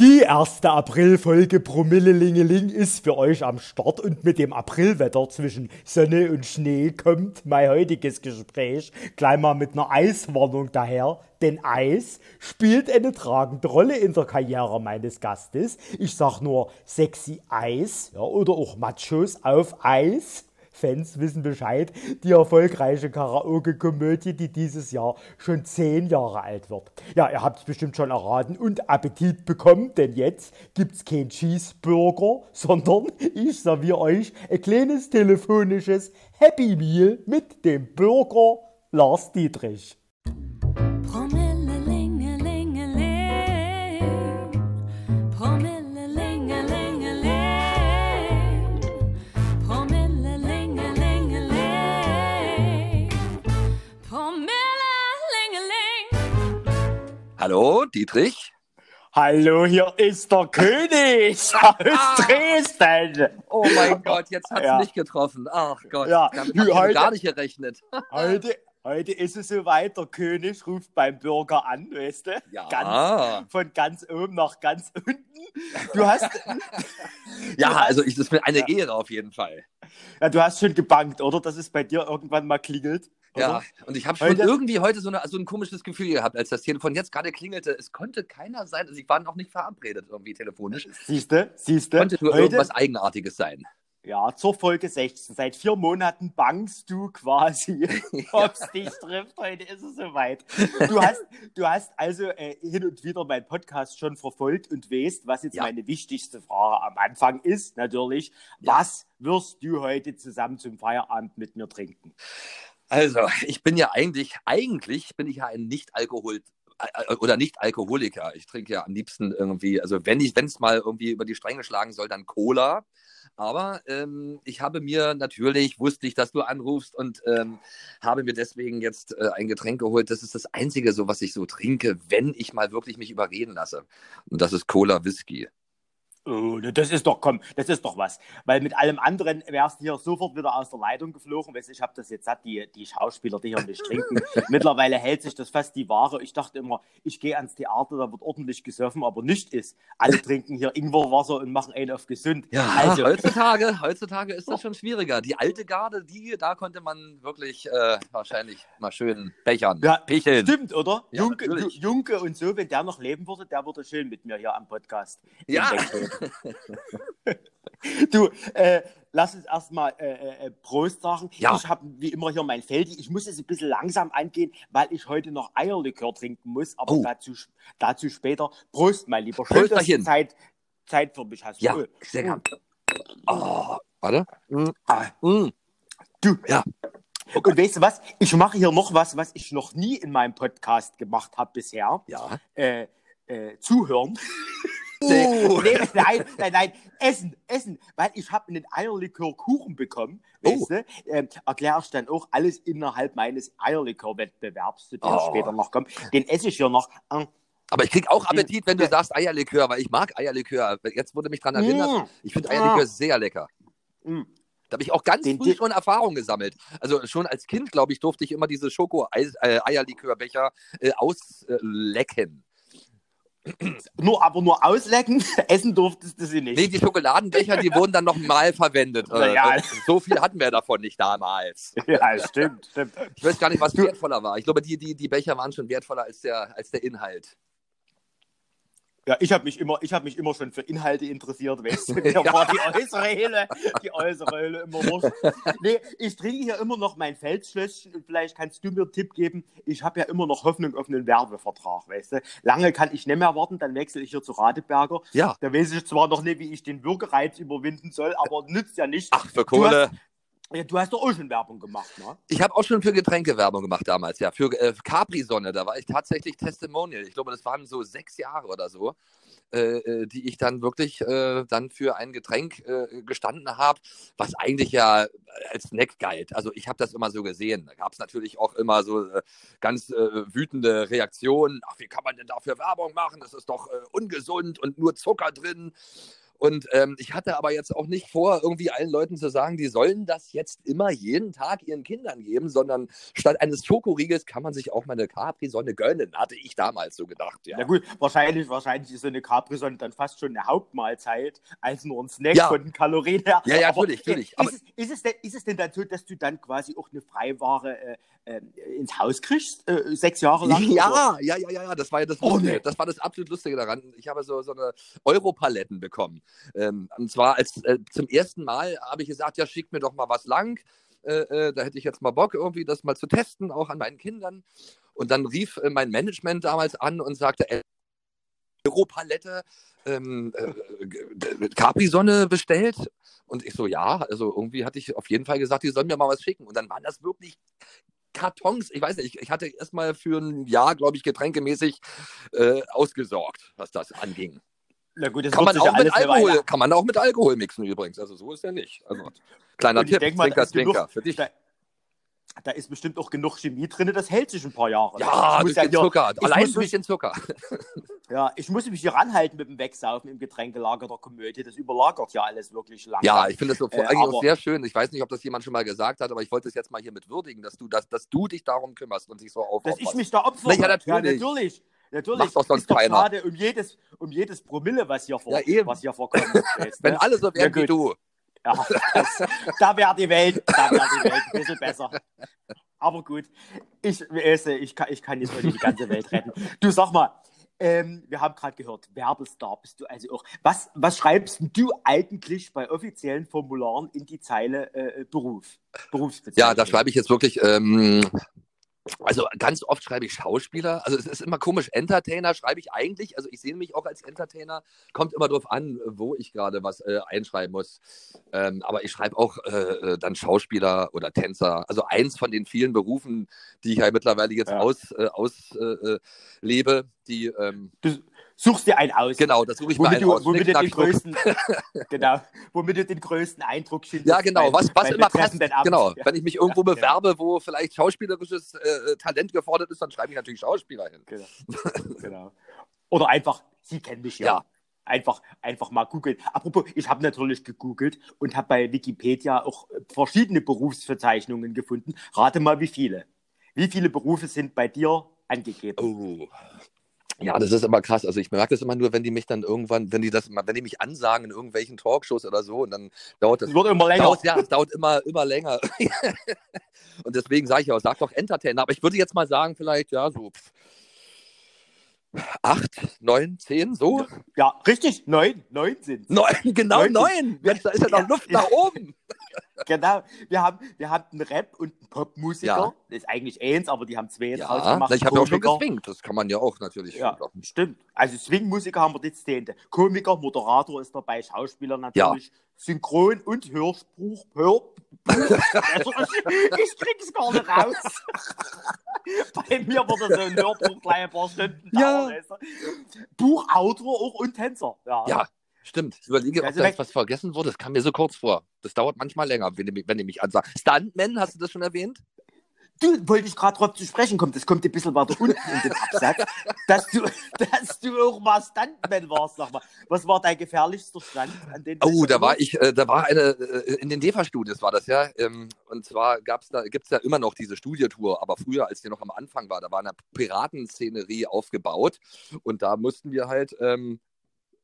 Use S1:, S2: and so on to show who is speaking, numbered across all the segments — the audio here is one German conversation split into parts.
S1: Die erste Aprilfolge Promillelingeling ist für euch am Start und mit dem Aprilwetter zwischen Sonne und Schnee kommt mein heutiges Gespräch gleich mal mit einer Eiswarnung daher. Denn Eis spielt eine tragende Rolle in der Karriere meines Gastes. Ich sag nur sexy Eis ja, oder auch Machos auf Eis. Fans wissen Bescheid, die erfolgreiche Karaoke-Komödie, die dieses Jahr schon zehn Jahre alt wird. Ja, ihr habt es bestimmt schon erraten und Appetit bekommen, denn jetzt gibt's kein Cheeseburger, sondern ich serviere euch ein kleines telefonisches Happy Meal mit dem Burger Lars Dietrich.
S2: Hallo, Dietrich?
S1: Hallo, hier ist der König aus Dresden.
S2: Oh mein Gott, jetzt hat es ja. mich getroffen. Ach Gott,
S1: ja.
S2: damit habe heute, gar nicht gerechnet.
S1: Heute, heute ist es soweit, der König ruft beim Bürger an, weißt du?
S2: Ja.
S1: Ganz, von ganz oben nach ganz unten. Du hast...
S2: ja, also ich, das ist mir eine ja. Ehre auf jeden Fall.
S1: Ja, du hast schon gebankt, oder? Dass es bei dir irgendwann mal klingelt.
S2: Ja, und ich habe schon irgendwie heute so, eine, so ein komisches Gefühl gehabt, als das Telefon jetzt gerade klingelte. Es konnte keiner sein, also ich war noch nicht verabredet irgendwie telefonisch.
S1: Siehste, siehste.
S2: Konnte nur heute, irgendwas Eigenartiges sein.
S1: Ja, zur Folge 16. Seit vier Monaten bangst du quasi, ob es dich trifft. Heute ist es soweit. Du hast, du hast also äh, hin und wieder meinen Podcast schon verfolgt und weißt, was jetzt ja. meine wichtigste Frage am Anfang ist, natürlich. Ja. Was wirst du heute zusammen zum Feierabend mit mir trinken?
S2: Also, ich bin ja eigentlich, eigentlich bin ich ja ein Nicht-Alkohol- äh, oder Nicht-Alkoholiker. Ich trinke ja am liebsten irgendwie, also wenn ich, wenn es mal irgendwie über die Stränge schlagen soll, dann Cola. Aber ähm, ich habe mir natürlich, wusste ich, dass du anrufst und ähm, habe mir deswegen jetzt äh, ein Getränk geholt. Das ist das Einzige, so was ich so trinke, wenn ich mal wirklich mich überreden lasse. Und das ist Cola Whisky.
S1: Oh, das ist doch, komm, das ist doch was. Weil mit allem anderen wärst du hier sofort wieder aus der Leitung geflogen. Weißt, ich habe das jetzt satt, die, die Schauspieler, die hier nicht trinken. Mittlerweile hält sich das fast die Ware. Ich dachte immer, ich gehe ans Theater, da wird ordentlich gesurfen, aber nicht ist. Alle trinken hier Ingwerwasser und machen einen auf gesund.
S2: Ja, also. heutzutage, heutzutage ist das schon schwieriger. Die alte Garde, die, da konnte man wirklich äh, wahrscheinlich mal schön bechern,
S1: ja, picheln. Stimmt, oder? Ja, Junke, Junke und so, wenn der noch leben würde, der würde schön mit mir hier am Podcast.
S2: Ja.
S1: du, äh, lass uns erstmal äh, äh, äh, Prost sagen.
S2: Ja.
S1: Ich habe wie immer hier mein Feld. Ich muss jetzt ein bisschen langsam angehen, weil ich heute noch Eierlikör trinken muss, aber oh. dazu, dazu später. Prost, mein Lieber.
S2: Schön, dass du
S1: Zeit, Zeit für mich hast.
S2: Ja, oh. sehr gern. Oh, warte. Mm. Ah. Mm.
S1: Du, ja. Okay. Und weißt du was? Ich mache hier noch was, was ich noch nie in meinem Podcast gemacht habe bisher.
S2: Ja.
S1: Äh, äh, zuhören. Uh. nee, nein, nein, nein, essen, essen, weil ich habe einen Eierlikör-Kuchen bekommen, oh. weißt du, ähm, erkläre ich dann auch alles innerhalb meines Eierlikör-Wettbewerbs, zu dem oh. später noch kommt. Den esse ich hier noch. Ähm,
S2: aber ich kriege auch Appetit, wenn du sagst Eierlikör, weil ich mag Eierlikör. Jetzt wurde mich daran erinnert, mm. ich finde Eierlikör sehr lecker. Mm. Da habe ich auch ganz den, früh schon Erfahrung gesammelt. Also schon als Kind, glaube ich, durfte ich immer diese Schoko-Eierlikörbecher äh, auslecken.
S1: Nur, aber nur auslecken, essen durftest du sie nicht.
S2: Nee, die Schokoladenbecher, die wurden dann nochmal verwendet.
S1: Ja.
S2: Äh, so viel hatten wir davon nicht damals.
S1: Ja, stimmt, stimmt.
S2: Ich weiß gar nicht, was wertvoller war. Ich glaube, die, die, die Becher waren schon wertvoller als der, als der Inhalt.
S1: Ja, ich habe mich immer, mich immer schon für Inhalte interessiert, weißt du? Mir ja. war die äußere Höhle, die äußere Höhle immer wurscht. Nee, ich trinke hier immer noch mein Feldschlösschen und vielleicht kannst du mir einen Tipp geben. Ich habe ja immer noch Hoffnung auf einen Werbevertrag, weißt du? Lange kann ich nicht mehr warten, dann wechsle ich hier zu Radeberger.
S2: Ja.
S1: Da weiß ich zwar noch nicht, wie ich den Bürgerreiz überwinden soll, aber nützt ja nicht.
S2: Ach, für Kohle.
S1: Ja, du hast doch auch schon Werbung gemacht, ne?
S2: Ich habe auch schon für Getränke Werbung gemacht damals, ja. Für äh, Capri-Sonne, da war ich tatsächlich Testimonial. Ich glaube, das waren so sechs Jahre oder so. Äh, äh, die ich dann wirklich äh, dann für ein Getränk äh, gestanden habe, was eigentlich ja als Snack galt. Also ich habe das immer so gesehen. Da gab es natürlich auch immer so äh, ganz wütende Reaktionen. Ach, wie kann man denn dafür Werbung machen? Das ist doch ungesund und nur Zucker drin. Und ähm, ich hatte aber jetzt auch nicht vor, irgendwie allen Leuten zu sagen, die sollen das jetzt immer jeden Tag ihren Kindern geben, sondern statt eines Schokoriegels kann man sich auch mal eine Capri-Sonne gönnen, hatte ich damals so gedacht. Ja,
S1: Na gut, wahrscheinlich, wahrscheinlich ist so eine Capri-Sonne dann fast schon eine Hauptmahlzeit, als nur ein Snack
S2: Ja.
S1: von den Kalorien her.
S2: Ja, ja,
S1: Aber,
S2: natürlich, natürlich.
S1: äh,
S2: Aber-
S1: Ist, es, ist, es denn, ist es denn dann so, dass du dann quasi auch eine Freiware äh, äh, ins Haus kriegst, äh, sechs Jahre lang? oder?
S2: Ja, ja, ja, ja, ja, das war ja das
S1: Oh, nee.
S2: Das war das absolut Lustige daran. Ich habe so, so eine Europaletten bekommen. Ähm, und zwar als äh, zum ersten Mal habe ich gesagt, ja, schick mir doch mal was lang. Äh, äh, da hätte ich jetzt mal Bock, irgendwie das mal zu testen, auch an meinen Kindern. Und dann rief äh, mein Management damals an und sagte, äh, Europalette, ähm, äh, Capri-Sonne bestellt. Und ich so, ja, also irgendwie hatte ich auf jeden Fall gesagt, die sollen mir mal was schicken. Und dann waren das wirklich Kartons. Ich weiß nicht, ich, ich hatte erstmal für ein Jahr, glaube ich, getränkemäßig äh, ausgesorgt, was das anging.
S1: Na gut, das
S2: Kann man,
S1: sich ja
S2: auch mit Alkohol, kann man auch mit Alkohol mixen übrigens. Also so ist er nicht. Also, kleiner Tipp,
S1: denk mal,
S2: Zwinker,
S1: da ist genug-
S2: Zwinker. Für dich.
S1: Da, da ist bestimmt auch genug Chemie drin, das hält sich ein paar Jahre.
S2: Ja,
S1: ich
S2: durch
S1: muss
S2: den
S1: hier,
S2: Zucker.
S1: ich
S2: Allein durch
S1: mich-
S2: den Zucker.
S1: Ja, ich muss mich hier ranhalten mit dem Wegsaufen im Getränkelager der Komödie. Das überlagert ja alles wirklich langsam.
S2: Ja, ich finde das so
S1: Äh,
S2: eigentlich auch
S1: aber-
S2: sehr schön. Ich weiß nicht, ob das jemand schon mal gesagt hat, aber ich wollte es jetzt mal hier mit würdigen, dass du, dass, dass du dich darum kümmerst und dich so
S1: Dass
S2: aufopferst.
S1: ich mich da opfere.
S2: Na ja, natürlich.
S1: Ja, natürlich. Natürlich.
S2: Macht doch sonst
S1: ist doch
S2: keiner.
S1: schade um jedes, um jedes Promille, was hier, vor,
S2: Ja,
S1: was hier vorkommt. Jetzt,
S2: Wenn
S1: ne?
S2: alle so wären
S1: Ja,
S2: wie du.
S1: Ja, das, da wäre die Welt, da wäre die Welt ein bisschen besser. Aber gut, ich, ich, kann, ich kann jetzt nicht die ganze Welt retten. Du sag mal, ähm, wir haben gerade gehört, Werbestar bist du also auch. Was, was schreibst du eigentlich bei offiziellen Formularen in die Zeile äh, Beruf? Berufsbezeichnung?
S2: Ja, da schreibe ich jetzt wirklich, ähm, also ganz oft schreibe ich Schauspieler. Also es ist immer komisch. Entertainer schreibe ich eigentlich, also ich sehe mich auch als Entertainer. Kommt immer drauf an, wo ich gerade was äh, einschreiben muss. Ähm, aber ich schreibe auch äh, äh, dann Schauspieler oder Tänzer. Also eins von den vielen Berufen, die ich ja mittlerweile jetzt
S1: Ja.
S2: aus, äh, auslebe, äh, lebe, die, ähm,
S1: Du suchst dir einen aus.
S2: genau, das suche ich mir
S1: Womit
S2: einen
S1: du,
S2: aus.
S1: womit du den größten, genau, womit du den größten Eindruck schindest.
S2: Ja, genau, was, was immer passt. Genau, wenn ich mich irgendwo
S1: Ja, genau.
S2: bewerbe, wo vielleicht schauspielerisches äh, Talent gefordert ist, dann schreibe ich natürlich Schauspieler hin.
S1: Genau. genau. Oder einfach, Sie kennen mich ja.
S2: Ja.
S1: Einfach, einfach mal googeln. Apropos, ich habe natürlich gegoogelt und habe bei Wikipedia auch verschiedene Berufsbezeichnungen gefunden. Rate mal, wie viele. Wie viele Berufe sind bei dir angegeben?
S2: Oh. Ja, das ist immer krass. Also ich merke das immer nur, wenn die mich dann irgendwann, wenn die das wenn die mich ansagen in irgendwelchen Talkshows oder so und dann dauert das.
S1: Es wird immer länger.
S2: Dauert, ja, es dauert immer, immer länger. und deswegen sage ich auch, sag doch Entertainer. Aber ich würde jetzt mal sagen, vielleicht, ja, so pff, acht, neun, zehn, so.
S1: Ja, richtig, neun. Neun sind
S2: Neun, genau
S1: Neun.
S2: neun. Mensch, da ist ja noch
S1: Ja,
S2: Luft
S1: ja.
S2: nach oben.
S1: Genau. Wir haben, wir haben einen Rap- und einen Popmusiker.
S2: Ja.
S1: Das ist eigentlich eins, aber die haben zwei jetzt
S2: Ja,
S1: rausgemacht.
S2: ich habe ja auch schon geswingt. Das kann man ja auch natürlich.
S1: Ja, stimmt. Also Swing-Musiker haben wir jetzt zehnte. Komiker, Moderator ist dabei, Schauspieler natürlich, Synchron und Hörspruch. Hör ich krieg's gar nicht raus. Bei mir wurde so ein Hörbuch gleich ein paar Stunden
S2: Ja.
S1: dauern. du. Buchautor auch und Tänzer. Ja.
S2: Ja, stimmt. Ich überlege, ob
S1: Also
S2: da jetzt was vergessen wurde. Das kam mir so kurz vor. Das dauert manchmal länger, wenn die, mich- wenn die mich ansagen. Stuntman, hast du das schon erwähnt?
S1: Du, wollte ich gerade drauf zu sprechen kommen, das kommt ein bisschen weiter unten in den Absatz, dass du, dass du auch mal Stuntman warst, sag mal. Was war dein gefährlichster Stunt, an den
S2: Oh, da war ich, äh, da war eine, äh, in den DEFA-Studios war das ja. Ähm, und zwar gab's da, gibt es ja immer noch diese Studiotour, aber früher, als die noch am Anfang war, da war eine Piratenszenerie aufgebaut und da mussten wir halt ähm,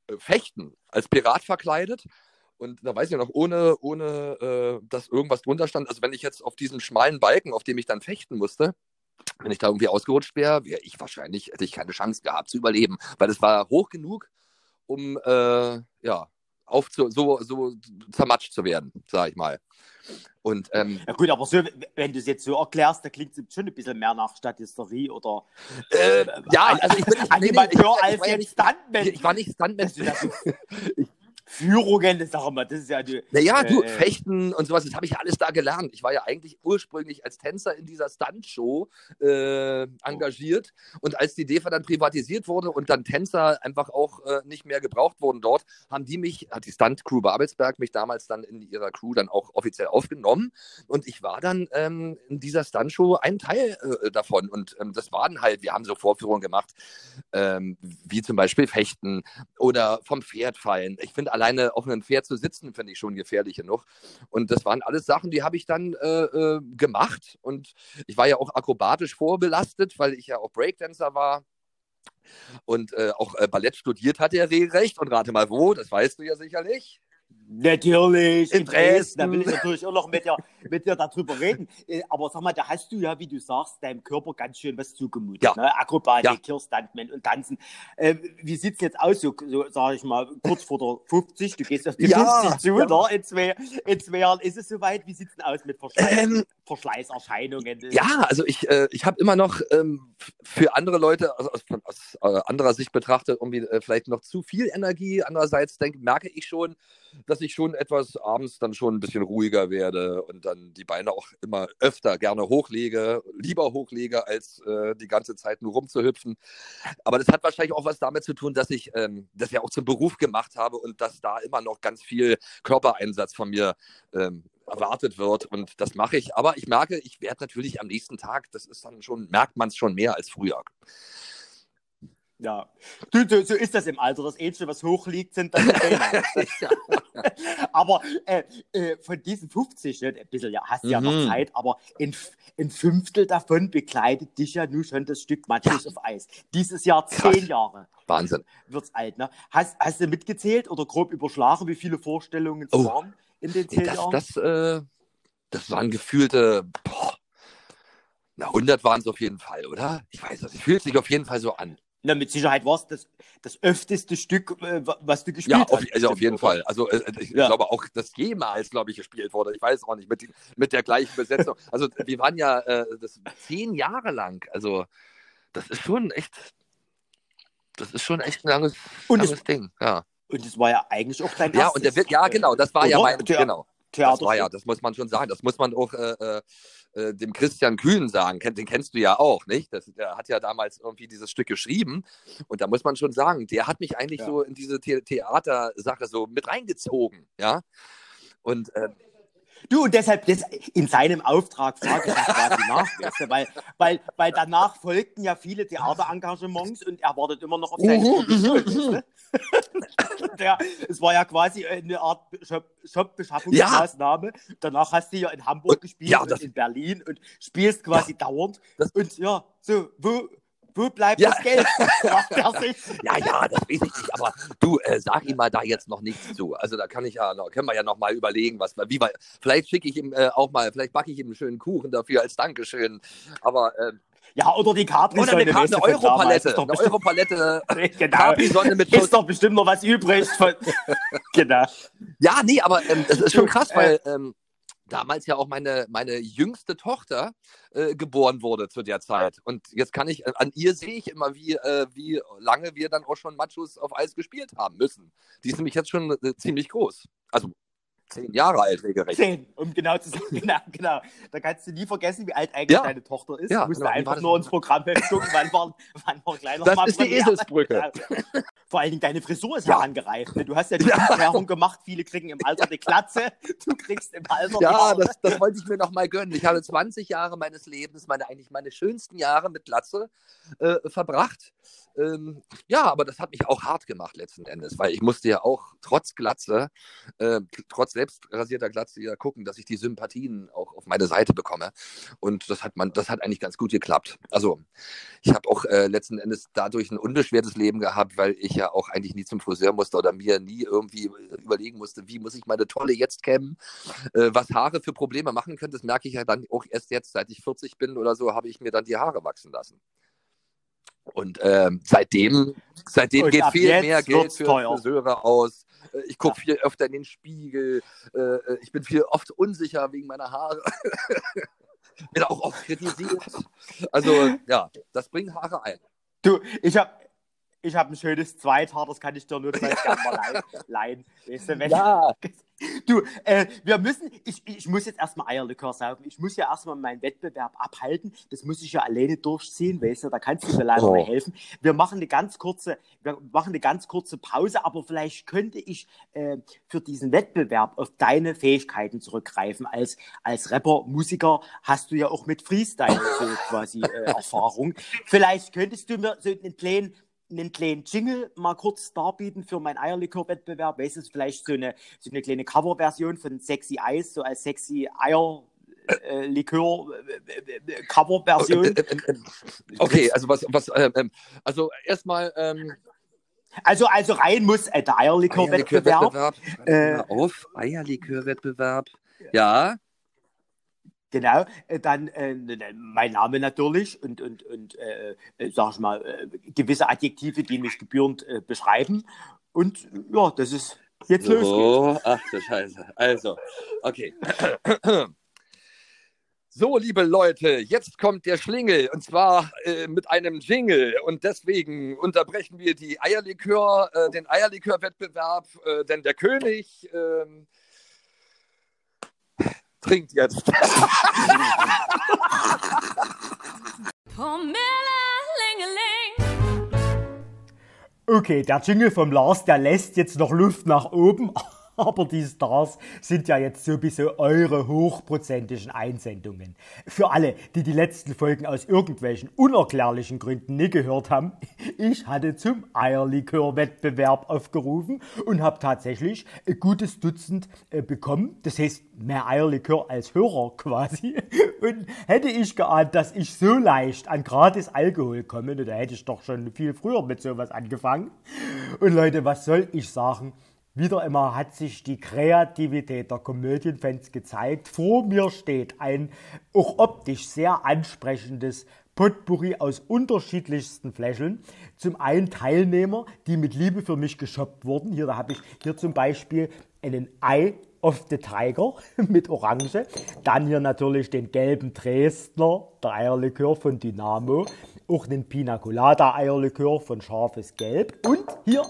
S2: äh, fechten, als Pirat verkleidet. Und da weiß ich noch, ohne, ohne äh, dass irgendwas drunter stand, also wenn ich jetzt auf diesem schmalen Balken, auf dem ich dann fechten musste, wenn ich da irgendwie ausgerutscht wäre, wäre ich wahrscheinlich, hätte ich keine Chance gehabt zu überleben, weil es war hoch genug, um äh, ja, auf zu, so, so zermatscht zu werden, sag ich mal. Und ähm,
S1: Ja gut, aber so, wenn du es jetzt so erklärst, da klingt es schon ein bisschen mehr nach Statisterie oder
S2: äh, ja, also ich bin nicht, nee, nee,
S1: Animateur
S2: ich, ich,
S1: als
S2: war ja nicht,
S1: Stuntman.
S2: ich war nicht Stuntman.
S1: So Führungen, das sag mal, das ist ja die,
S2: Naja, du,
S1: Äh,
S2: Fechten und sowas, das habe ich ja alles da gelernt. Ich war ja eigentlich ursprünglich als Tänzer in dieser Stuntshow äh, engagiert. Und als die DEFA dann privatisiert wurde und dann Tänzer einfach auch äh, nicht mehr gebraucht wurden dort, haben die mich, hat die Stunt-Crew Babelsberg mich damals dann in ihrer Crew dann auch offiziell aufgenommen. Und ich war dann ähm, in dieser Stuntshow ein Teil äh, davon. Und ähm, das waren halt, wir haben so Vorführungen gemacht, ähm, wie zum Beispiel Fechten oder vom Pferd fallen. Ich finde allein alleine auf einem Pferd zu sitzen, finde ich schon gefährlich genug. Und das waren alles Sachen, die habe ich dann äh, äh, gemacht. Und ich war ja auch akrobatisch vorbelastet, weil ich ja auch Breakdancer war und äh, auch äh, Ballett studiert hatte er regelrecht. Und rate mal wo, das weißt du ja sicherlich.
S1: Natürlich, in, Dresden. Da will ich natürlich auch noch mit dir, mit dir darüber reden. Äh, aber sag mal, da hast du ja, wie du sagst, deinem Körper ganz schön was zugemutet. Ja. Ne? Akrobatik, ja. Kirstuntman und Tanzen. Äh, wie sieht es jetzt aus, so, so sage ich mal, kurz vor der 50? Du gehst auf die ja, 50 zu, ja. oder? In zwei, in zwei Jahren ist es soweit. Wie sieht es denn aus mit Verschleiß, ähm, Verschleißerscheinungen?
S2: Ja, also ich, äh, ich habe immer noch ähm, für andere Leute aus, aus, aus, anderer Sicht betrachtet irgendwie äh, vielleicht noch zu viel Energie. Andererseits denke, merke ich schon, dass ich schon etwas abends dann schon ein bisschen ruhiger werde und dann die Beine auch immer öfter gerne hochlege, lieber hochlege, als äh, die ganze Zeit nur rumzuhüpfen. Aber das hat wahrscheinlich auch was damit zu tun, dass ich ähm, das ja auch zum Beruf gemacht habe und dass da immer noch ganz viel Körpereinsatz von mir ähm, erwartet wird und das mache ich. Aber ich merke, ich werde natürlich am nächsten Tag, das ist dann schon, merkt man es schon mehr als früher.
S1: Ja, du, so, so, ist das im Alter. Das Ähnliche, was hoch liegt, sind dann die Aber äh, äh, von diesen 50, ne, ein bisschen, ja, hast du mhm. ja noch mhm. Zeit, aber ein, ein Fünftel davon begleitet dich ja nun schon das Stück Matches ja. auf Eis. Dieses Jahr zehn Krass. Jahre.
S2: Wahnsinn.
S1: Wird's alt, ne? Hast, hast du mitgezählt oder grob überschlagen, wie viele Vorstellungen es oh. waren in den zehn
S2: das,
S1: Jahren?
S2: Das, äh, das waren gefühlte, boah, na, 100 waren es auf jeden Fall, oder? Ich weiß es, es fühlt sich auf jeden Fall so an.
S1: Na, mit Sicherheit war es das, das öfteste Stück, äh, was du gespielt
S2: ja,
S1: auf, hast.
S2: Also auf jeden Fall. Also äh, ich ja. glaube auch, dass jemals, glaube ich, gespielt wurde. Ich weiß auch nicht, mit, mit der gleichen Besetzung. Also wir waren ja äh, das zehn Jahre lang. Also das ist schon echt, das ist schon echt ein langes, langes es, Ding. Ja.
S1: Und das war ja eigentlich auch dein
S2: Ja, und der wird, ja genau, das war Oder? ja mein, genau. Theater. Das war ja, das muss man schon sagen. Das muss man auch äh, äh, dem Christian Kühn sagen. Den kennst du ja auch, nicht? Das, der hat ja damals irgendwie dieses Stück geschrieben. Und da muss man schon sagen, der hat mich eigentlich ja. so in diese The Theatersache so mit reingezogen. Ja. Und äh,
S1: Du, und deshalb das, in seinem Auftrag frage ich quasi nach, weißt du, weil, weil, weil danach folgten ja viele Theaterengagements und er wartet immer noch auf seine mhm, mhm, mhm. Der, Es war ja quasi eine Art Shop-Beschaffungsmaßnahme. Ja. Danach hast du ja in Hamburg und, gespielt ja, und in Berlin und spielst quasi ja, dauernd. und ja, so, wo, wo bleibt ja. das Geld?
S2: ja, ja, das weiß ich nicht. Aber du, äh, sag ihm mal da jetzt noch nichts zu. Also da kann ich ja noch, können wir ja noch mal überlegen, was wie wir, vielleicht schicke ich ihm äh, auch mal, vielleicht backe ich ihm einen schönen Kuchen dafür als Dankeschön. Aber äh,
S1: ja, oder die Capri
S2: Oder eine, eine Europalette. Eine Europalette.
S1: genau. Capri-Sonne mit Ist doch bestimmt noch was übrig.
S2: Genau. Ja, nee, aber ähm, das ist schon krass, weil ähm, damals ja auch meine, meine jüngste Tochter äh, geboren wurde zu der Zeit. Und jetzt kann ich, an ihr sehe ich immer, wie, äh, wie lange wir dann auch schon Machos auf Eis gespielt haben müssen. Die ist nämlich jetzt schon äh, ziemlich groß. Also zehn Jahre alt regelrecht.
S1: Zehn, um genau zu sagen. Genau, genau. Da kannst du nie vergessen, wie alt eigentlich ja. deine Tochter ist. Ja, du musst genau. einfach nur ins Programm gucken, wann war, wann war kleiner
S2: Das ist die Eselsbrücke.
S1: Genau. Vor allen Dingen deine Frisur ist ja angereift. Ne? Du hast ja die Erklärung gemacht, viele kriegen im Alter die Klatze, du kriegst im Alter
S2: Ja, das, das wollte ich mir noch mal gönnen. Ich habe 20 Jahre meines Lebens, meine eigentlich meine schönsten Jahre mit Glatze äh, verbracht. Ähm, ja, aber das hat mich auch hart gemacht letzten Endes, weil ich musste ja auch trotz Glatze, äh, trotz selbst rasierter Glatze ja gucken, dass ich die Sympathien auch auf meine Seite bekomme. Und das hat man, das hat eigentlich ganz gut geklappt. Also ich habe auch äh, letzten Endes dadurch ein unbeschwertes Leben gehabt, weil ich ja auch eigentlich nie zum Friseur musste oder mir nie irgendwie überlegen musste, wie muss ich meine Tolle jetzt kämmen. Äh, was Haare für Probleme machen können, das merke ich ja dann auch erst jetzt, seit ich 40 bin oder so, habe ich mir dann die Haare wachsen lassen. Und ähm, seitdem, seitdem geht viel mehr Geld für teuer. Friseure aus. Äh, ich gucke ja. viel öfter in den Spiegel. Äh, äh, ich bin viel oft unsicher wegen meiner Haare. bin auch oft kritisiert. Also ja, das bringt Haare ein.
S1: Du, ich habe ich habe ein schönes Zweithaar, das kann ich dir nur gleich gerne mal leihen. Weißt du, ja. Du, äh, wir müssen, ich, ich muss jetzt erstmal Eierlikör saugen. Ich muss ja erstmal meinen Wettbewerb abhalten. Das muss ich ja alleine durchziehen, weißt du, da kannst du mir leider oh. nicht helfen. Wir machen eine ganz kurze, wir machen eine ganz kurze Pause, aber vielleicht könnte ich äh, für diesen Wettbewerb auf deine Fähigkeiten zurückgreifen. Als, als Rapper, Musiker hast du ja auch mit Freestyle so quasi äh, Erfahrung. Vielleicht könntest du mir so einen kleinen einen kleinen Jingle mal kurz darbieten für meinen Eierlikör-Wettbewerb. Weißt du, vielleicht so eine, so eine kleine Coverversion von Sexy Eis, so als Sexy Eier. Äh, Likör äh, Coverversion.
S2: Okay, also was, was, ähm, also erstmal. Ähm,
S1: also, also rein muss äh, der Eierlikör-Wettbewerb.
S2: Eierlikör äh, auf Eierlikör-Wettbewerb. Ja.
S1: Genau, äh, dann äh, mein Name natürlich und, und, und äh, äh sag ich mal, äh, gewisse Adjektive, die mich gebührend äh, beschreiben. Und ja, das ist jetzt so,
S2: losgeht. Ach du Scheiße. Also, okay. So, liebe Leute, jetzt kommt der Schlingel und zwar äh, mit einem Jingle und deswegen unterbrechen wir die Eierlikör, äh, den Eierlikör-Wettbewerb, äh, denn der König ähm, trinkt jetzt.
S1: okay, der Jingle vom Lars, der lässt jetzt noch Luft nach oben. Aber die Stars sind ja jetzt sowieso eure hochprozentigen Einsendungen. Für alle, die die letzten Folgen aus irgendwelchen unerklärlichen Gründen nicht gehört haben, ich hatte zum Eierlikör-Wettbewerb aufgerufen und habe tatsächlich ein gutes Dutzend äh, bekommen. Das heißt, mehr Eierlikör als Hörer quasi. Und hätte ich geahnt, dass ich so leicht an gratis Alkohol komme, da hätte ich doch schon viel früher mit sowas angefangen. Und Leute, was soll ich sagen? Wieder einmal hat sich die Kreativität der Komödienfans gezeigt. Vor mir steht ein auch optisch sehr ansprechendes Potpourri aus unterschiedlichsten Fläscheln. Zum einen Teilnehmer, die mit Liebe für mich geshoppt wurden. Hier, habe ich hier zum Beispiel einen Eye of the Tiger mit Orange. Dann hier natürlich den gelben Dresdner, Eierlikör von Dynamo. Auch den Pina Colada Eierlikör von Scharfes Gelb. Und hier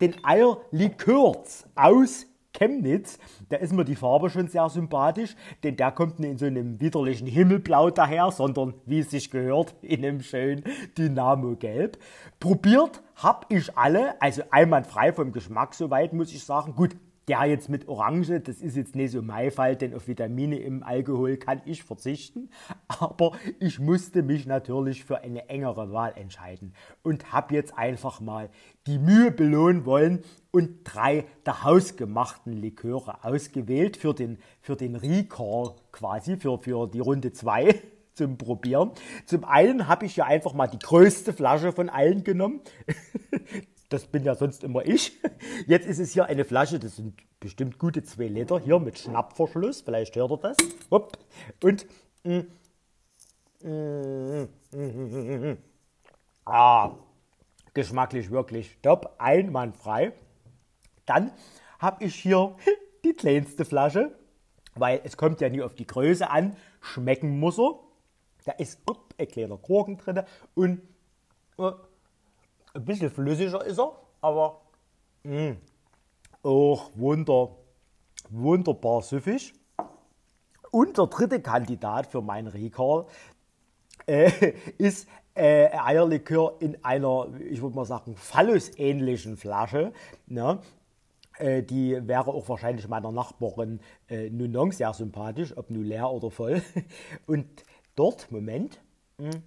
S1: den Eierlikörz aus Chemnitz. Da ist mir die Farbe schon sehr sympathisch, denn der kommt nicht in so einem widerlichen Himmelblau daher, sondern wie es sich gehört, in einem schönen Dynamo-Gelb. Probiert habe ich alle, also einwandfrei vom Geschmack soweit, muss ich sagen. Gut, der jetzt mit Orange, das ist jetzt nicht so mein Fall, denn auf Vitamine im Alkohol kann ich verzichten. Aber ich musste mich natürlich für eine engere Wahl entscheiden und habe jetzt einfach mal die Mühe belohnen wollen und drei der hausgemachten Liköre ausgewählt für den, für den Recall quasi, für, für die Runde 2 zum Probieren. Zum einen habe ich ja einfach mal die größte Flasche von allen genommen. das bin ja sonst immer ich. Jetzt ist es hier eine Flasche, das sind bestimmt gute zwei Liter, hier mit Schnappverschluss, vielleicht hört ihr das. Hopp. Und mm, mm, mm, ah, geschmacklich wirklich top, einwandfrei. Dann habe ich hier die kleinste Flasche, weil es kommt ja nie auf die Größe an, schmecken muss er. Da ist up, ein kleiner Gurken drin und uh, ein bisschen flüssiger ist er, aber auch wunder, wunderbar süffig. Und der dritte Kandidat für meinen Recall äh, ist äh, Eierlikör in einer, ich würde mal sagen, Phallus-ähnlichen Flasche. Ne? Äh, die wäre auch wahrscheinlich meiner Nachbarin äh, Nunong sehr sympathisch, ob nun leer oder voll. Und dort, Moment, hm,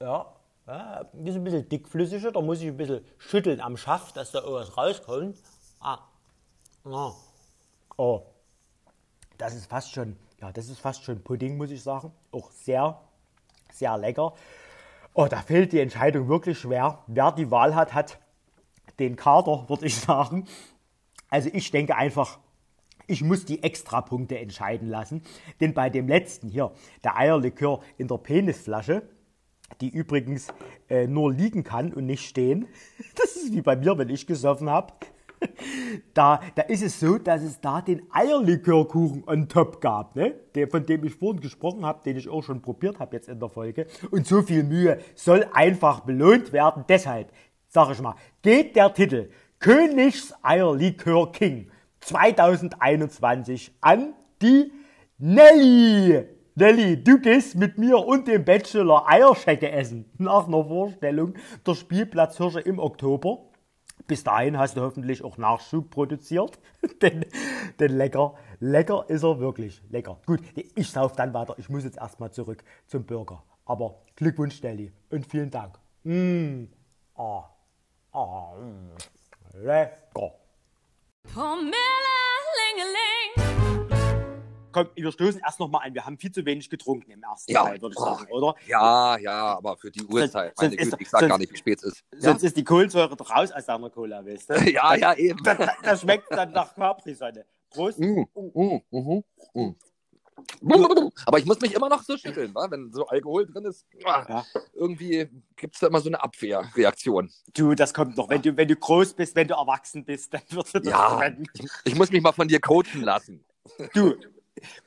S1: ja, ja, ist ein bisschen dickflüssiger, da muss ich ein bisschen schütteln am Schaft, dass da irgendwas rauskommt. Ah. ah. Oh. Das ist fast schon, ja, das ist fast schon Pudding, muss ich sagen. Auch sehr, sehr lecker. Oh, da fehlt die Entscheidung wirklich schwer. Wer die Wahl hat, hat den Kader, würde ich sagen. Also ich denke einfach, ich muss die Extrapunkte entscheiden lassen. Denn bei dem letzten hier, der Eierlikör in der Penisflasche, die übrigens äh, nur liegen kann und nicht stehen. Das ist wie bei mir, wenn ich gesoffen habe. Da, da ist es so, dass es da den Eierlikörkuchen on top gab, ne? Der, von dem ich vorhin gesprochen habe, den ich auch schon probiert habe jetzt in der Folge. Und so viel Mühe soll einfach belohnt werden. Deshalb, sage ich mal, geht der Titel Königs Eierlikör King 2021 an die Nelly. Nelly, du gehst mit mir und dem Bachelor Eierschecke essen. Nach einer Vorstellung der Spielplatzhirsche im Oktober. Bis dahin hast du hoffentlich auch Nachschub produziert. denn, denn lecker, lecker ist er wirklich. Lecker. Gut, ich sauf dann weiter. Ich muss jetzt erstmal zurück zum Burger. Aber Glückwunsch, Nelly. Und vielen Dank. Mmh. Oh. Ah, lecker. Komm, wir stoßen erst noch mal ein. Wir haben viel zu wenig getrunken im ersten
S2: Ja.
S1: Teil, würde ich sagen, oder?
S2: Ja, ja, aber für die Uhrzeit, meine
S1: sonst ist-
S2: Güte, ich sag
S1: sonst-
S2: gar nicht, wie spät es ist.
S1: Sonst ist die Kohlensäure doch raus aus deiner Cola, weißt du?
S2: Ja, ja, eben.
S1: Das, das schmeckt dann nach Capri-Sonne. Prost.
S2: Mm, mm, mhm, mm. Aber ich muss mich immer noch so schütteln, wa? wenn so Alkohol drin ist. ah,
S1: Ja.
S2: Irgendwie gibt es da immer so eine Abwehrreaktion.
S1: Du, das kommt noch. Wenn du, wenn du groß bist, wenn du erwachsen bist, dann wird das
S2: Ja.
S1: schmecken.
S2: Ich muss mich mal von dir coachen lassen.
S1: Du,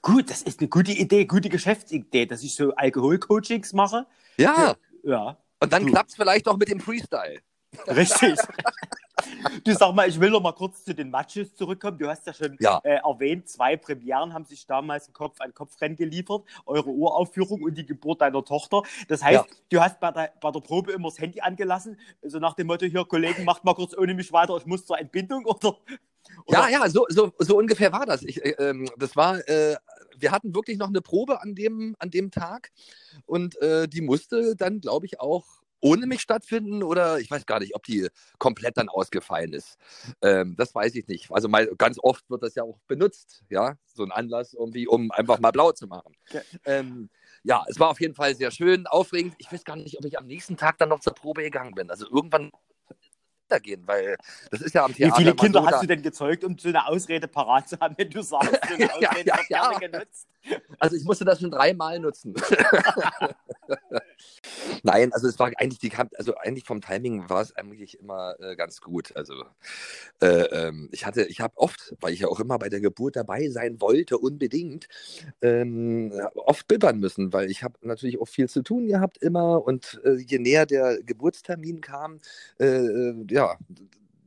S1: gut, das ist eine gute Idee, gute Geschäftsidee, dass ich so Alkoholcoachings mache.
S2: Ja,
S1: Ja,
S2: und dann klappt es vielleicht auch mit dem Freestyle.
S1: richtig. Du sag mal, ich will noch mal kurz zu den Matches zurückkommen. Du hast ja schon
S2: Ja.
S1: äh, erwähnt, zwei Premieren haben sich damals ein Kopf an Kopfrennen geliefert. Eure Uraufführung und die Geburt deiner Tochter. Das heißt,
S2: Ja.
S1: du hast bei der, bei der Probe immer das Handy angelassen, so nach dem Motto, hier, Kollegen, macht mal kurz ohne mich weiter, ich muss zur Entbindung oder?
S2: Ja,
S1: oder-
S2: ja, so, so, so ungefähr war das. Ich, äh, ähm, das war, äh, wir hatten wirklich noch eine Probe an dem, an dem Tag und äh, die musste dann, glaube ich, auch ohne mich stattfinden oder ich weiß gar nicht, ob die komplett dann ausgefallen ist. Ähm, das weiß ich nicht. Also mal, ganz oft wird das ja auch benutzt, ja, so ein Anlass irgendwie, um einfach mal blau zu machen.
S1: Ja.
S2: Ähm, ja, es war auf jeden Fall sehr schön, aufregend. Ich weiß gar nicht, ob ich am nächsten Tag dann noch zur Probe gegangen bin. Also irgendwann weitergehen, weil das ist ja am
S1: Wie
S2: Theater
S1: viele
S2: immer
S1: Kinder
S2: so,
S1: hast du denn gezeugt, um so eine Ausrede parat zu haben, wenn du sagst, so eine
S2: Ja,
S1: Ausrede
S2: ja, ja.
S1: gerne genutzt?
S2: Also ich musste das schon dreimal nutzen. Nein, also es war eigentlich die also eigentlich vom Timing war es eigentlich immer äh, ganz gut. Also äh, ähm, ich hatte, ich habe oft, weil ich ja auch immer bei der Geburt dabei sein wollte, unbedingt, ähm, oft bibbern müssen, weil ich habe natürlich auch viel zu tun gehabt immer und äh, je näher der Geburtstermin kam, äh, äh, ja,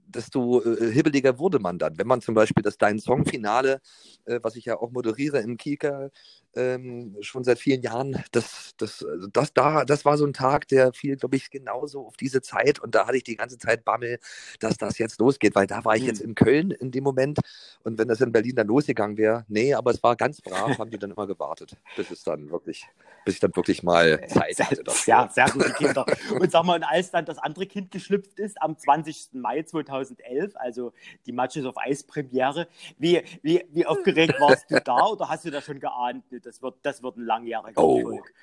S2: desto äh, hibbeliger wurde man dann. Wenn man zum Beispiel das Dein Song-Finale, äh, was ich ja auch moderiere im Kika, ähm, schon seit vielen Jahren, das, das, also das, da, das war so ein Tag, der fiel, glaube ich, genauso auf diese Zeit und da hatte ich die ganze Zeit Bammel, dass das jetzt losgeht, weil da war ich
S1: Hm.
S2: jetzt in Köln in dem Moment und wenn das in Berlin dann losgegangen wäre, nee, aber es war ganz brav, haben die dann immer gewartet, bis es dann wirklich, bis ich dann wirklich mal Zeit hatte. dafür.
S1: Sehr, sehr gute Kinder. Und sag mal, und als dann das andere Kind geschlüpft ist, am 20. Mai 2011, also die Matches of Ice Premiere, wie, wie, wie aufgeregt warst du da oder hast du da schon geahnt, das wird, das wird ein langjähriger
S2: Oh.
S1: Erfolg?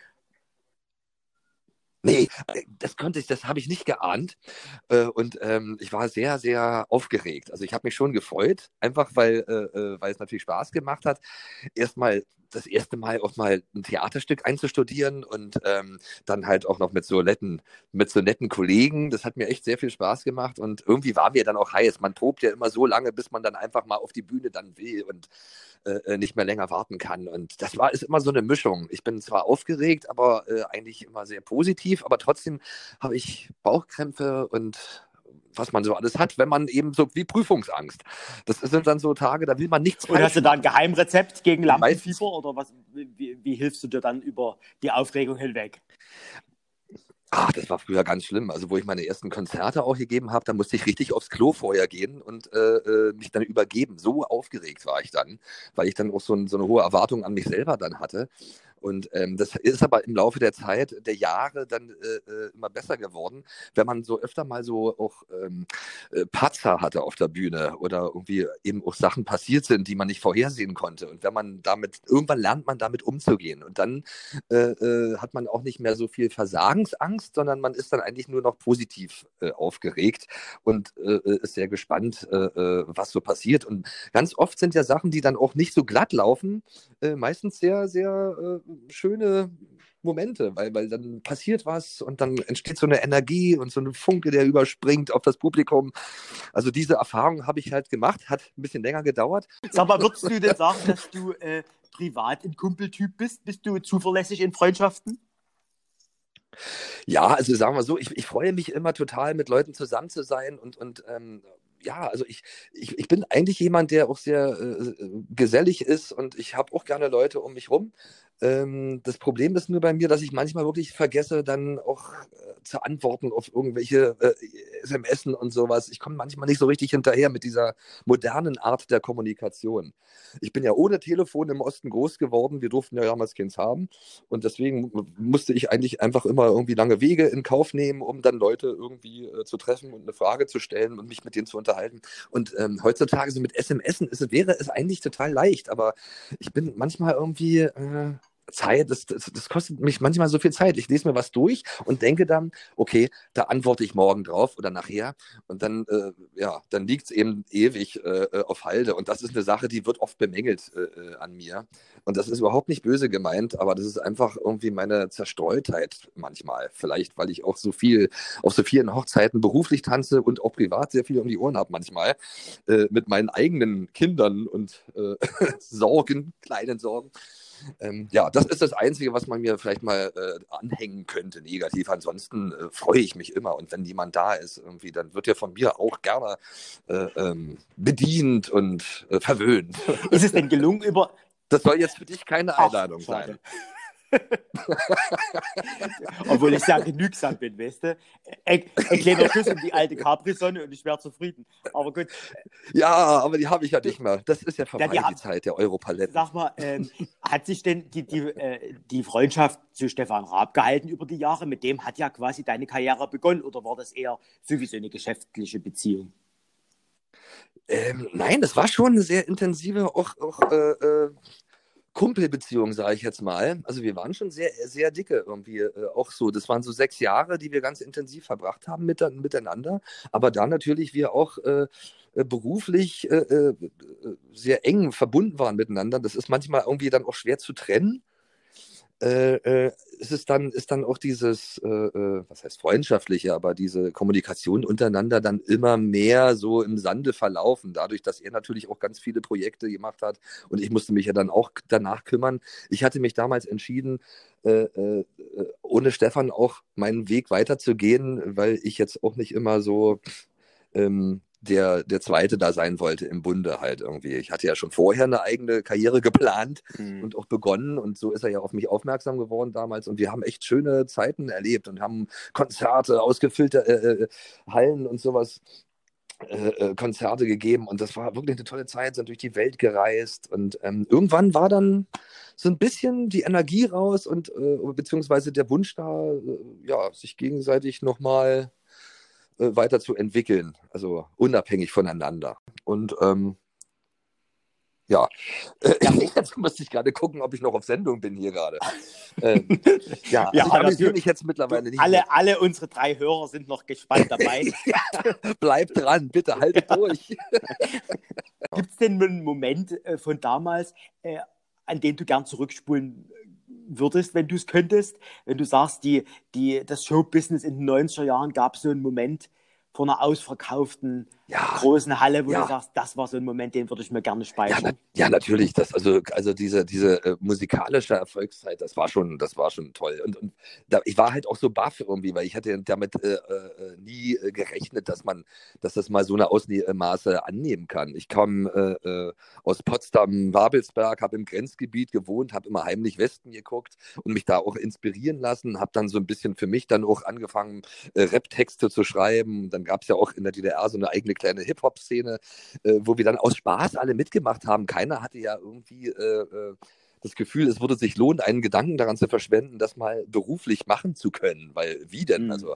S2: Nee, äh, das konnte ich, das habe ich nicht geahnt. Äh, Und ähm, ich war sehr, sehr aufgeregt. Also ich habe mich schon gefreut, einfach weil, äh, äh, weil es natürlich Spaß gemacht hat, erstmal das erste Mal auch mal ein Theaterstück einzustudieren und ähm, dann halt auch noch mit so netten, mit so netten Kollegen. Das hat mir echt sehr viel Spaß gemacht und irgendwie war mir dann auch heiß. Man probt ja immer so lange, bis man dann einfach mal auf die Bühne dann will und äh, äh, nicht mehr länger warten kann. Und das war ist immer so eine Mischung. Ich bin zwar aufgeregt, aber äh, eigentlich immer sehr positiv, aber trotzdem habe ich Bauchkrämpfe und was man so alles hat, wenn man eben so wie Prüfungsangst. Das sind dann so Tage, da will man nichts
S1: Und hast du da ein. Geheimrezept gegen Lampenfieber oder was? Wie, wie hilfst du dir dann über die Aufregung hinweg?
S2: Ach, das war früher ganz schlimm. Also, wo ich meine ersten Konzerte auch gegeben habe, da musste ich richtig aufs Klo vorher gehen und äh, äh, mich dann übergeben. So aufgeregt war ich dann, weil ich dann auch so, ein, so eine hohe Erwartung an mich selber dann hatte. Und ähm, das ist aber im Laufe der Zeit, der Jahre dann äh, äh, immer besser geworden, wenn man so öfter mal so auch ähm, äh, Patzer hatte auf der Bühne oder irgendwie eben auch Sachen passiert sind, die man nicht vorhersehen konnte. Und wenn man damit, irgendwann lernt man damit umzugehen. Und dann äh, äh, hat man auch nicht mehr so viel Versagensangst, sondern man ist dann eigentlich nur noch positiv äh, aufgeregt und äh, ist sehr gespannt, äh, was so passiert. Und ganz oft sind ja Sachen, die dann auch nicht so glatt laufen, äh, meistens sehr, sehr äh, schöne Momente, weil, weil dann passiert was und dann entsteht so eine Energie und so ein Funke, der überspringt auf das Publikum. Also diese Erfahrung habe ich halt gemacht, hat ein bisschen länger gedauert.
S1: Sag mal, würdest du denn sagen, dass du äh, privat ein Kumpeltyp bist? Bist du zuverlässig in Freundschaften?
S2: Ja, also sagen wir so, ich, ich freue mich immer total, mit Leuten zusammen zu sein und, und ähm, ja, also ich, ich, ich bin eigentlich jemand, der auch sehr äh, gesellig ist und ich habe auch gerne Leute um mich rum. Ähm, das Problem ist nur bei mir, dass ich manchmal wirklich vergesse, dann auch äh, zu antworten auf irgendwelche äh, SMS und sowas. Ich komme manchmal nicht so richtig hinterher mit dieser modernen Art der Kommunikation. Ich bin ja ohne Telefon im Osten groß geworden. Wir durften ja damals keins haben. Und deswegen musste ich eigentlich einfach immer irgendwie lange Wege in Kauf nehmen, um dann Leute irgendwie äh, zu treffen und eine Frage zu stellen und mich mit denen zu unterhalten. Und ähm, heutzutage so mit SMS ist, wäre es eigentlich total leicht, aber ich bin manchmal irgendwie. Äh, Zeit, das, das, das, kostet mich manchmal so viel Zeit. Ich lese mir was durch und denke dann, okay, da antworte ich morgen drauf oder nachher. Und dann, äh, ja, dann liegt es eben ewig äh, äh, auf Halde. Und das ist eine Sache, die wird oft bemängelt äh, äh, an mir. Und das ist überhaupt nicht böse gemeint, aber das ist einfach irgendwie meine Zerstreutheit manchmal. Vielleicht, weil ich auch so viel auf so vielen Hochzeiten beruflich tanze und auch privat sehr viel um die Ohren habe manchmal. Äh, mit meinen eigenen Kindern und Sorgen, kleinen Sorgen. Ähm, ja, das ist das Einzige, was man mir vielleicht mal äh, anhängen könnte, negativ. Ansonsten äh, freue ich mich immer. Und wenn jemand da ist, irgendwie, dann wird er von mir auch gerne äh, ähm, bedient und äh, verwöhnt.
S1: Ist es denn gelungen, über.
S2: Das soll jetzt für dich keine Einladung Ach, sein.
S1: Obwohl ich sehr genügsam bin, weißt du? Ein, ein kleiner Schuss um die alte Capri-Sonne und ich wäre zufrieden. Aber gut.
S2: Ja, aber die habe ich ja nicht mehr. Das ist ja vorbei, ja, die, die Zeit der Europaletten.
S1: Sag mal, ähm, hat sich denn die, die, äh, die Freundschaft zu Stefan Raab gehalten über die Jahre? Mit dem hat ja quasi deine Karriere begonnen oder war das eher sowieso eine geschäftliche Beziehung?
S2: Ähm, nein, das war schon eine sehr intensive, auch, auch äh, äh Kumpelbeziehung, sage ich jetzt mal. Also wir waren schon sehr, sehr dicke irgendwie äh, auch so. Das waren so sechs Jahre, die wir ganz intensiv verbracht haben mit, miteinander. Aber da natürlich wir auch äh, äh beruflich äh, äh, sehr eng verbunden waren miteinander. Das ist manchmal irgendwie dann auch schwer zu trennen äh, äh, ist es dann, ist dann auch dieses, äh, äh, was heißt freundschaftliche, aber diese Kommunikation untereinander dann immer mehr so im Sande verlaufen, dadurch, dass er natürlich auch ganz viele Projekte gemacht hat und ich musste mich ja dann auch danach kümmern. Ich hatte mich damals entschieden, äh, äh, ohne Stefan auch meinen Weg weiterzugehen, weil ich jetzt auch nicht immer so ähm, der, der Zweite da sein wollte im Bunde halt irgendwie. Ich hatte ja schon vorher eine eigene Karriere geplant mhm. und auch begonnen und so ist er ja auf mich aufmerksam geworden damals und wir haben echt schöne Zeiten erlebt und haben Konzerte, ausgefüllte äh, äh Hallen und sowas. Äh, äh, Konzerte gegeben und das war wirklich eine tolle Zeit, sind durch die Welt gereist und ähm, irgendwann war dann so ein bisschen die Energie raus und äh, beziehungsweise der Wunsch da, äh, ja, sich gegenseitig nochmal äh, weiter zu entwickeln, also unabhängig voneinander. Und ähm, ja, äh, ja. jetzt müsste ich gerade gucken, ob ich noch auf Sendung bin hier gerade. ähm, ja, ja also ich amüsiere mich jetzt mittlerweile nicht.
S1: Alle, alle unsere drei Hörer sind noch gespannt dabei.
S2: Bleibt dran, bitte haltet durch.
S1: Gibt es denn einen Moment äh, von damals, äh, an den du gern zurückspulen würdest, wenn du es könntest, wenn du sagst, die, die, das Showbusiness in den 90er Jahren gab so einen Moment vor einer ausverkauften ja, großen Halle, wo ja. du sagst, das war so ein Moment, den würde ich mir gerne speichern.
S2: Ja, na, ja natürlich. Das, also, also diese, diese äh, musikalische Erfolgszeit, das war schon, das war schon toll. Und, und da, ich war halt auch so baff irgendwie, weil ich hatte damit äh, äh, nie äh, gerechnet, dass man, dass das mal so eine Ausmaße annehmen kann. Ich kam äh, äh, aus Potsdam, Wabelsberg, habe im Grenzgebiet gewohnt, habe immer heimlich Westen geguckt und mich da auch inspirieren lassen, habe dann so ein bisschen für mich dann auch angefangen, Rap-Texte zu schreiben. Dann gab es ja auch in der DDR so eine eigene kleine Hip-Hop-Szene, äh, wo wir dann aus Spaß alle mitgemacht haben. Keiner hatte ja irgendwie äh, äh, das Gefühl, es würde sich lohnen, einen Gedanken daran zu verschwenden, das mal beruflich machen zu können. Weil wie denn? Mhm. Also,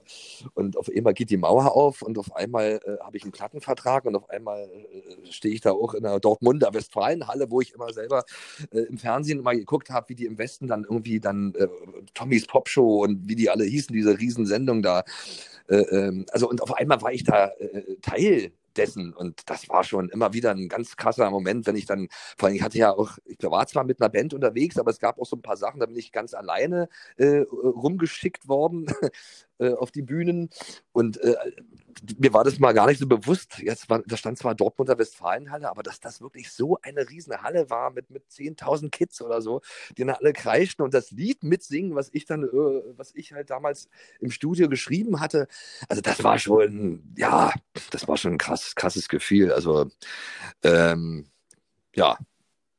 S2: und auf einmal geht die Mauer auf und auf einmal äh, habe ich einen Plattenvertrag und auf einmal äh, stehe ich da auch in der Dortmunder Westfalenhalle, wo ich immer selber äh, im Fernsehen mal geguckt habe, wie die im Westen dann irgendwie dann äh, Tommys Popshow und wie die alle hießen, diese Riesensendung da. Äh, ähm, also und auf einmal war ich da äh, Teil dessen. Und das war schon immer wieder ein ganz krasser Moment, wenn ich dann, vor allem, ich hatte ja auch, ich war zwar mit einer Band unterwegs, aber es gab auch so ein paar Sachen, da bin ich ganz alleine äh, rumgeschickt worden äh, auf die Bühnen. Und äh, mir war das mal gar nicht so bewusst. Jetzt war, da stand zwar Dortmunder Westfalenhalle, aber dass das wirklich so eine riesen Halle war mit, mit 10.000 Kids oder so, die dann alle kreischten und das Lied mitsingen, was ich dann, äh, was ich halt damals im Studio geschrieben hatte. Also das war schon, ja, das war schon ein krass, krasses Gefühl. Also ähm, ja,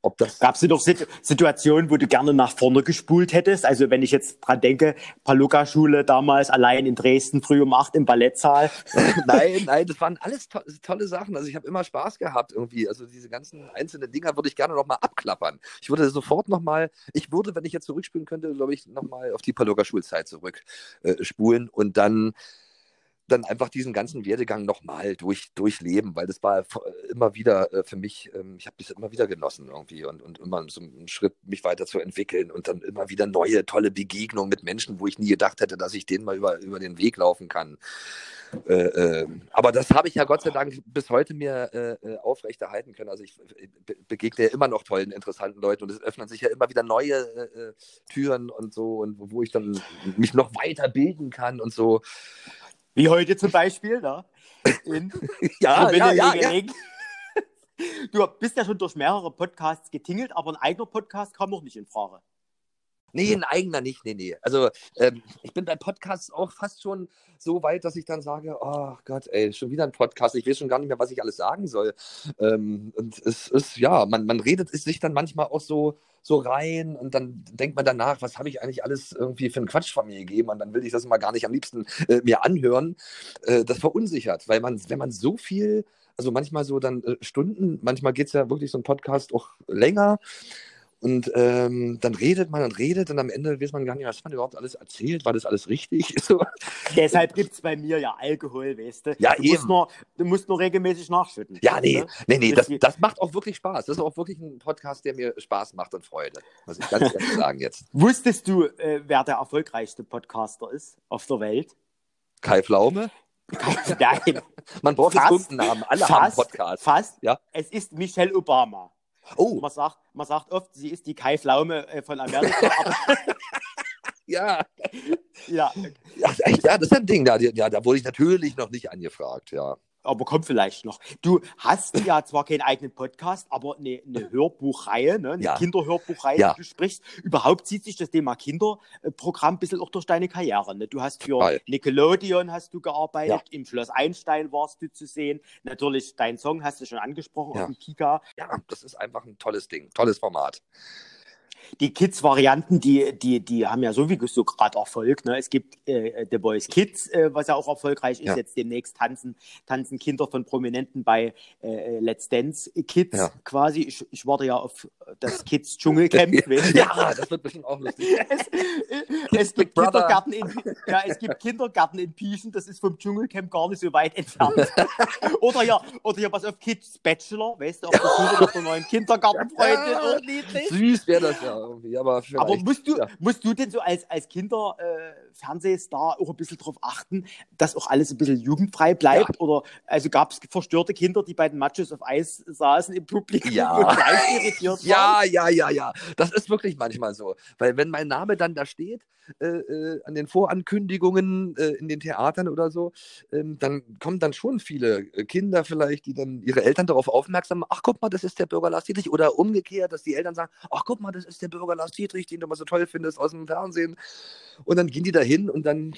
S1: ob das. Gab es noch Situationen, wo du gerne nach vorne gespult hättest? Also wenn ich jetzt dran denke, Paluca-Schule damals allein in Dresden früh um acht im Ballettsaal.
S2: nein, nein, das waren alles to tolle Sachen. Also ich habe immer Spaß gehabt irgendwie. Also diese ganzen einzelnen Dinger würde ich gerne nochmal abklappern. Ich würde sofort nochmal, ich würde, wenn ich jetzt zurückspielen könnte, glaube ich, nochmal auf die Paluca-Schulzeit zurückspulen äh, und dann dann einfach diesen ganzen Werdegang nochmal durch, durchleben, weil das war immer wieder äh, für mich, ähm, ich habe das immer wieder genossen irgendwie und, und immer so einen Schritt, mich weiterzuentwickeln und dann immer wieder neue, tolle Begegnungen mit Menschen, wo ich nie gedacht hätte, dass ich denen mal über, über den Weg laufen kann. Äh, äh, aber das habe ich ja Gott sei Dank bis heute mir äh, äh aufrechterhalten können. Also ich be begegne ja immer noch tollen, interessanten Leuten und es öffnen sich ja immer wieder neue äh, äh, Türen und so und wo ich dann mich noch weiterbilden kann und so.
S1: Wie heute zum Beispiel, ne? In
S2: ja, ja, ja, ja.
S1: Du bist ja schon durch mehrere Podcasts getingelt, aber ein eigener Podcast kam noch nicht in Frage.
S2: Nee, ein eigener nicht, nee, nee. Also ähm, ich bin bei Podcasts auch fast schon so weit, dass ich dann sage, oh Gott, ey, schon wieder ein Podcast. Ich weiß schon gar nicht mehr, was ich alles sagen soll. Ähm, und es ist, ja, man, man redet sich dann manchmal auch so, so rein und dann denkt man danach, was habe ich eigentlich alles irgendwie für einen Quatsch von mir gegeben und dann will ich das mal gar nicht am liebsten äh, mir anhören. Äh, das verunsichert, weil man, wenn man so viel, also manchmal so dann äh, Stunden, manchmal geht es ja wirklich so ein Podcast auch länger und ähm, dann redet man und redet und am Ende weiß man gar nicht, was man überhaupt alles erzählt. War das alles richtig? So.
S1: Deshalb gibt es bei mir ja Alkohol, weißt du?
S2: Ja,
S1: du
S2: eben.
S1: Musst nur, du musst nur regelmäßig nachschütten.
S2: Ja, nee, ne? nee, nee, das, das macht auch wirklich Spaß. Das ist auch wirklich ein Podcast, der mir Spaß macht und Freude. Muss ich ganz ehrlich sagen jetzt.
S1: Wusstest du, äh, wer der erfolgreichste Podcaster ist auf der Welt?
S2: Kai Pflaume?
S1: Nein.
S2: Man braucht fast, einen Namen. Alle fast, haben Podcasts.
S1: Fast. Ja? Es ist Michelle Obama. Oh. Man sagt, man sagt oft, sie ist die Kai Pflaume äh, von Amerika.
S2: ja. ja. Ja, ja, das ist ein Ding. Da, ja, da wurde ich natürlich noch nicht angefragt, ja
S1: aber kommt vielleicht noch. Du hast ja zwar keinen eigenen Podcast, aber eine, eine Hörbuchreihe, ne? eine ja. Kinderhörbuchreihe, ja. die du sprichst. Überhaupt zieht sich das Thema Kinderprogramm ein bisschen auch durch deine Karriere. Ne? Du hast für Weil. Nickelodeon hast du gearbeitet, ja. im Schloss Einstein warst du zu sehen. Natürlich, dein Song hast du schon angesprochen
S2: ja.
S1: auf dem Kika.
S2: Ja, das ist einfach ein tolles Ding, tolles Format
S1: die Kids-Varianten, die, die, die haben ja sowieso gerade Erfolg. Ne? Es gibt äh, The Boys Kids, äh, was ja auch erfolgreich ist. Ja. Jetzt demnächst tanzen, tanzen Kinder von Prominenten bei äh, Let's Dance Kids ja. quasi. Ich, ich warte ja auf das Kids Dschungelcamp.
S2: ja, das wird bestimmt auch lustig.
S1: es, es gibt Kindergarten in, ja, es gibt Kindergarten in Pieschen, das ist vom Dschungelcamp gar nicht so weit entfernt. oder ja, oder ja, was auf Kids Bachelor, weißt du, auf der Suche nach einer neuen Kindergartenfreundin.
S2: Ja, süß wäre das ja irgendwie. Aber,
S1: aber musst, du, ja. musst du denn so als, als Kinderfernsehstar äh, auch ein bisschen darauf achten, dass auch alles ein bisschen jugendfrei bleibt? Ja. Oder also gab es verstörte Kinder, die bei den Matches auf Eis saßen im Publikum
S2: ja. und gleich irritiert Ja, ja, ja, ja. Das ist wirklich manchmal so. Weil wenn mein Name dann da steht, äh, äh, an den Vorankündigungen äh, in den Theatern oder so, ähm, dann kommen dann schon viele äh, Kinder vielleicht, die dann ihre Eltern darauf aufmerksam machen, ach guck mal, das ist der Bürger Lars Dietrich. Oder umgekehrt, dass die Eltern sagen, ach guck mal, das ist der Bürger Lars Dietrich, den du mal so toll findest aus dem Fernsehen. Und dann gehen die da hin und dann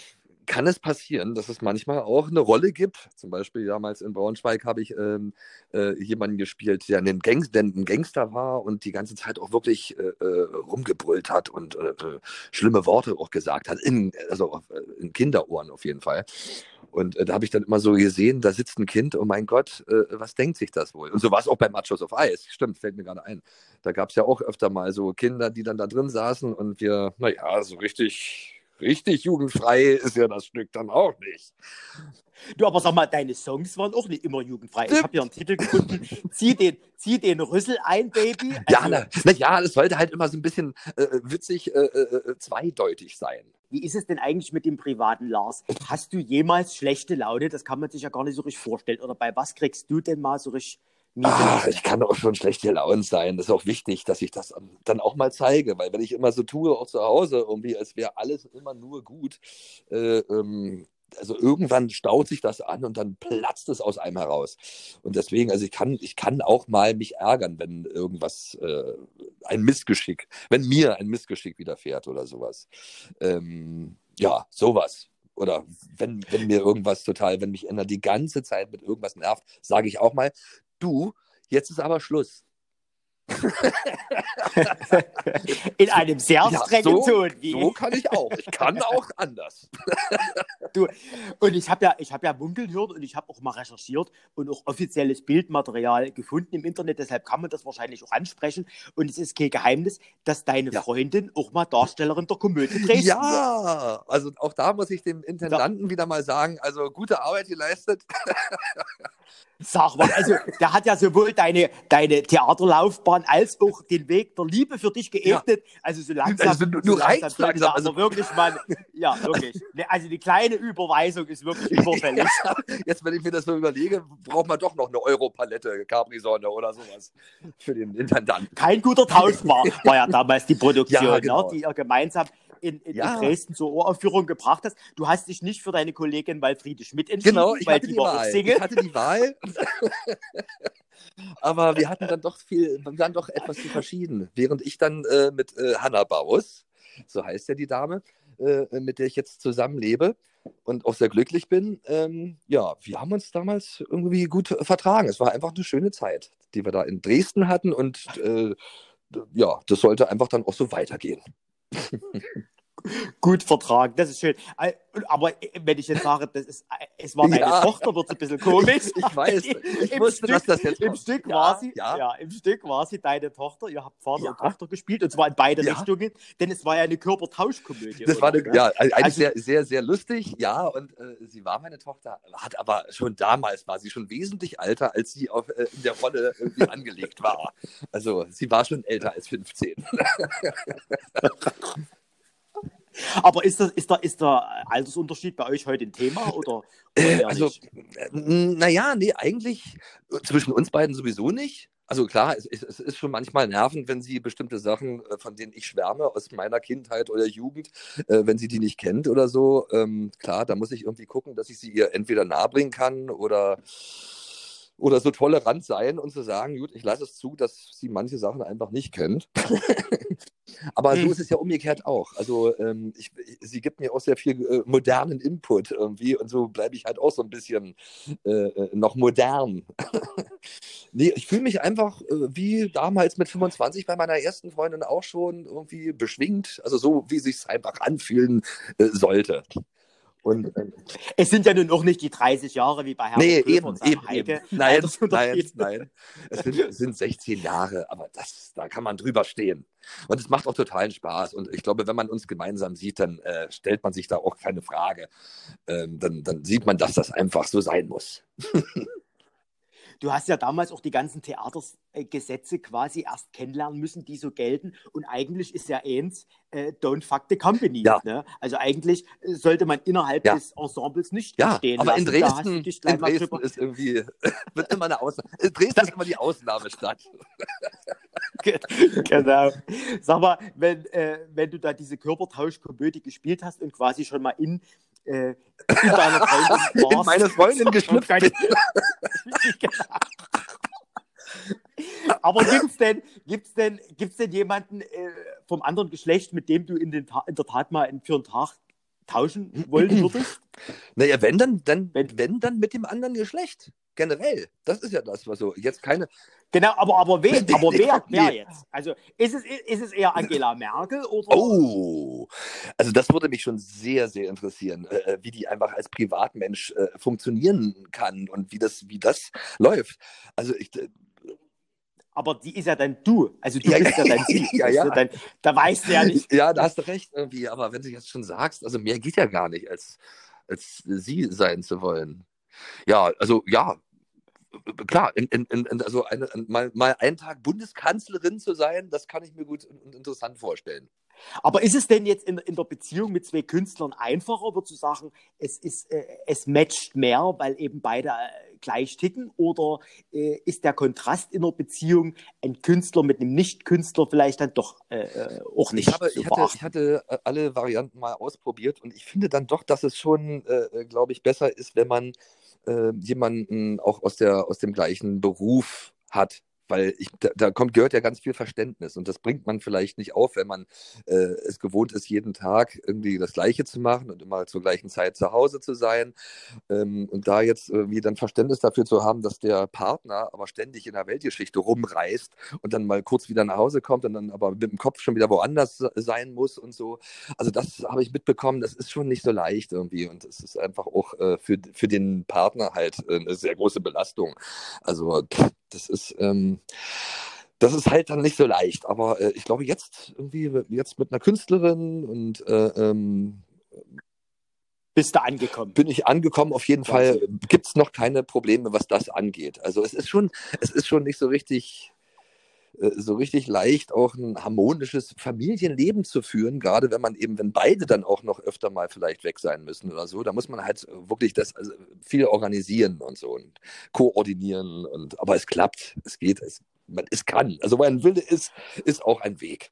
S2: kann es passieren, dass es manchmal auch eine Rolle gibt. Zum Beispiel damals in Braunschweig habe ich ähm, äh, jemanden gespielt, der ein, Gang der ein, Gangster war und die ganze Zeit auch wirklich äh, äh rumgebrüllt hat und äh, äh, schlimme Worte auch gesagt hat, in, also äh, in Kinderohren auf jeden Fall. Und da habe ich dann immer so gesehen, da sitzt ein Kind, oh mein Gott, was denkt sich das wohl? Und so war es auch bei Machos of Ice. Stimmt, fällt mir gerade ein. Da gab es ja auch öfter mal so Kinder, die dann da drin saßen und wir, naja, so richtig richtig jugendfrei ist ja das Stück dann auch nicht.
S1: Du, aber sag mal, deine Songs waren auch nicht immer jugendfrei. Ich habe hier einen Titel gefunden, zieh den, zieh den Rüssel ein, Baby.
S2: Also, ja, na, na, ja, das sollte halt immer so ein bisschen äh, witzig äh, äh, äh, zweideutig sein.
S1: Wie ist es denn eigentlich mit dem privaten Lars? Hast du jemals schlechte Laune? Das kann man sich ja gar nicht so richtig vorstellen. Oder bei was kriegst du denn mal so richtig
S2: Ah, ich kann auch schon schlecht gelaunt sein. Das ist auch wichtig, dass ich das dann auch mal zeige, weil wenn ich immer so tue, auch zu Hause, irgendwie, als wäre alles immer nur gut, äh, ähm, also irgendwann staut sich das an und dann platzt es aus einem heraus. Und deswegen, also ich kann, ich kann auch mal mich ärgern, wenn irgendwas, äh, ein Missgeschick, wenn mir ein Missgeschick widerfährt oder sowas. Ähm, ja, sowas oder wenn, wenn mir irgendwas total, wenn mich ändert, die ganze Zeit mit irgendwas nervt, sage ich auch mal, du, jetzt ist aber Schluss.
S1: In einem sehr
S2: Ja,
S1: strengen
S2: so,
S1: Ton. Wie?
S2: so kann ich auch. Ich kann auch anders.
S1: Du, und ich habe ja, ich habe ja munkeln hören und ich habe auch mal recherchiert und auch offizielles Bildmaterial gefunden im Internet. Deshalb kann man das wahrscheinlich auch ansprechen. Und es ist kein Geheimnis, dass deine
S2: Ja.
S1: Freundin auch mal Darstellerin der Komödie Dresden war.
S2: Ja, also auch da muss ich dem Intendanten wieder mal sagen, also gute Arbeit geleistet.
S1: Sag mal, also der hat ja sowohl deine, deine Theaterlaufbahn als auch den Weg der Liebe für dich geebnet. Also so langsam.
S2: Also du-
S1: so langsam
S2: langsam,
S1: da
S2: also-
S1: wirklich mal, ja, wirklich. Ne, Also die kleine Überweisung ist wirklich überfällig.
S2: Jetzt, wenn ich mir das so überlege, braucht man doch noch eine Europalette Capri-Sonne oder sowas für den Intendanten.
S1: Kein guter Tausch war, war ja damals die Produktion,
S2: Ja, genau.
S1: ne, die ihr gemeinsam in, in,
S2: Ja.
S1: in Dresden zur Uraufführung gebracht hast. Du hast dich nicht für deine Kollegin Walfriede Schmidt entschieden,
S2: Genau, ich
S1: weil
S2: hatte
S1: die
S2: die Wahl.
S1: Single.
S2: Ich hatte die Wahl. Aber wir hatten dann doch viel, wir waren doch etwas zu verschieden. Während ich dann äh, mit äh, Hanna Baus, so heißt ja die Dame, äh, mit der ich jetzt zusammenlebe und auch sehr glücklich bin, ähm, ja, wir haben uns damals irgendwie gut vertragen. Es war einfach eine schöne Zeit, die wir da in Dresden hatten und äh, ja, das sollte einfach dann auch so weitergehen.
S1: gut vertragen. Das ist schön. Äh, Aber wenn ich jetzt sage, das ist, äh, es war deine
S2: Ja.
S1: Tochter, wird es ein bisschen komisch.
S2: Ich weiß, ich
S1: Im
S2: wusste,
S1: Stück,
S2: dass das jetzt
S1: Im
S2: kommt.
S1: Stück
S2: Ja,
S1: war sie,
S2: ja.
S1: ja. im Stück war sie deine Tochter. Ihr habt Vater und Tochter gespielt und zwar in beide. Richtungen, denn es war ja eine Körpertauschkomödie.
S2: Das war
S1: oder?
S2: eine, ja, eigentlich
S1: Also-
S2: sehr, sehr, sehr lustig, ja, und äh, sie war meine Tochter, hat aber schon damals war sie schon wesentlich älter, als sie auf, äh, in der Rolle irgendwie angelegt war. Also sie war schon älter als 15.
S1: Aber ist, das, ist, der, ist der Altersunterschied bei euch heute ein Thema oder, oder
S2: Äh,
S1: eher
S2: also,
S1: nicht?
S2: naja, nee, eigentlich äh, zwischen uns beiden sowieso nicht. Also klar, es, es, ist schon manchmal nervend, wenn sie bestimmte Sachen, äh, von denen ich schwärme, aus meiner Kindheit oder Jugend, äh, wenn sie die nicht kennt oder so. Ähm, klar, da muss ich irgendwie gucken, dass ich sie ihr entweder nahebringen kann oder, oder so tolerant sein und zu sagen, gut, ich lasse es zu, dass sie manche Sachen einfach nicht kennt. Aber so
S1: Hm.
S2: ist es ja umgekehrt auch. Also ähm, ich, sie gibt mir auch sehr viel äh, modernen Input irgendwie und so bleibe ich halt auch so ein bisschen äh, noch modern. nee, ich fühle mich einfach äh, wie damals mit 25 bei meiner ersten Freundin auch schon irgendwie beschwingt, also so wie sich einfach anfühlen äh, sollte. Und ähm,
S1: Es sind ja nun auch nicht die 30 Jahre wie bei Herrn
S2: nee,
S1: Köfer
S2: eben,
S1: und
S2: eben,
S1: Heike.
S2: eben. Nein, nein,
S1: Altersunterschied.
S2: nein. Es sind, es sind 16 Jahre, aber das, da kann man drüber stehen. Und es macht auch totalen Spaß. Und ich glaube, wenn man uns gemeinsam sieht, dann äh, stellt man sich da auch keine Frage. Ähm, dann, dann sieht man, dass das einfach so sein muss.
S1: Du hast ja damals auch die ganzen Theatergesetze quasi erst kennenlernen müssen, die so gelten. Und eigentlich ist ja eins, äh, don't fuck the company.
S2: Ja.
S1: Ne? Also eigentlich äh, sollte man innerhalb
S2: Ja.
S1: des Ensembles nicht
S2: Ja,
S1: stehen
S2: aber
S1: lassen.
S2: in Dresden, in Dresden ist irgendwie, wird immer eine Ausnahme. Dresden ist immer die Ausnahmestadt.
S1: genau. Sag mal, wenn, äh, wenn du da diese Körpertauschkomödie gespielt hast und quasi schon mal in, äh, in deiner Freundin.
S2: In meine Freundin geschlüpft bin.
S1: Aber gibt's denn, gibt's denn, gibt's denn jemanden äh, vom anderen Geschlecht, mit dem du in, den Ta in der Tat mal für einen Tag tauschen wollen würdest?
S2: Naja, wenn dann, dann,
S1: Wenn-
S2: wenn dann mit dem anderen Geschlecht. Generell. Das ist ja das, was so. Jetzt keine.
S1: Genau, aber, aber wen? Aber wer? Wer jetzt? Also ist es, ist es eher Angela Merkel oder?
S2: Oh, also das würde mich schon sehr, sehr interessieren, äh, wie die einfach als Privatmensch äh, funktionieren kann und wie das, wie das läuft. Also ich, äh,
S1: Aber die ist ja dann du. Also du
S2: Ja,
S1: bist ja
S2: ja.
S1: dann sie.
S2: Ja, ja.
S1: Dann, da weißt du ja nicht.
S2: ja, da hast du recht irgendwie, aber wenn du jetzt schon sagst, also mehr geht ja gar nicht, als, als sie sein zu wollen. Ja, also ja, klar, in, in, in, also eine, mal, mal einen Tag Bundeskanzlerin zu sein, das kann ich mir gut und interessant vorstellen.
S1: Aber ist es denn jetzt in, in der Beziehung mit zwei Künstlern einfacher, würdest du sagen, es, ist, äh, es matcht mehr, weil eben beide äh, gleich ticken? Oder äh, ist der Kontrast in der Beziehung ein Künstler mit einem Nicht-Künstler vielleicht dann doch äh, äh, auch nicht
S2: Ich, habe, ich, hatte, ich hatte äh, alle Varianten mal ausprobiert und ich finde dann doch, dass es schon, glaube ich, besser ist, wenn man äh, jemanden auch aus, der, aus dem gleichen Beruf hat weil ich, da, da, kommt, gehört ja ganz viel Verständnis und das bringt man vielleicht nicht auf, wenn man äh, es gewohnt ist, jeden Tag irgendwie das Gleiche zu machen und immer zur gleichen Zeit zu Hause zu sein. Ähm, und da jetzt irgendwie dann Verständnis dafür zu haben, dass der Partner aber ständig in der Weltgeschichte rumreist und dann mal kurz wieder nach Hause kommt und dann aber mit dem Kopf schon wieder woanders sein muss und so. Also das habe ich mitbekommen, das ist schon nicht so leicht irgendwie und es ist einfach auch äh, für, für den Partner halt äh, eine sehr große Belastung. Also das ist, ähm, das ist halt dann nicht so leicht. Aber äh, ich glaube, jetzt irgendwie, jetzt mit einer Künstlerin und äh, ähm,
S1: bist du angekommen?
S2: Bin ich angekommen, auf jeden Fall gibt es noch keine Probleme, was das angeht. Also es ist schon, es ist schon nicht so richtig so richtig leicht auch ein harmonisches Familienleben zu führen, gerade wenn man eben, wenn beide dann auch noch öfter mal vielleicht weg sein müssen oder so, da muss man halt wirklich das also viel organisieren und so und koordinieren und aber es klappt, es geht, es, man, es kann. Also wo ein Wille ist, ist auch ein Weg.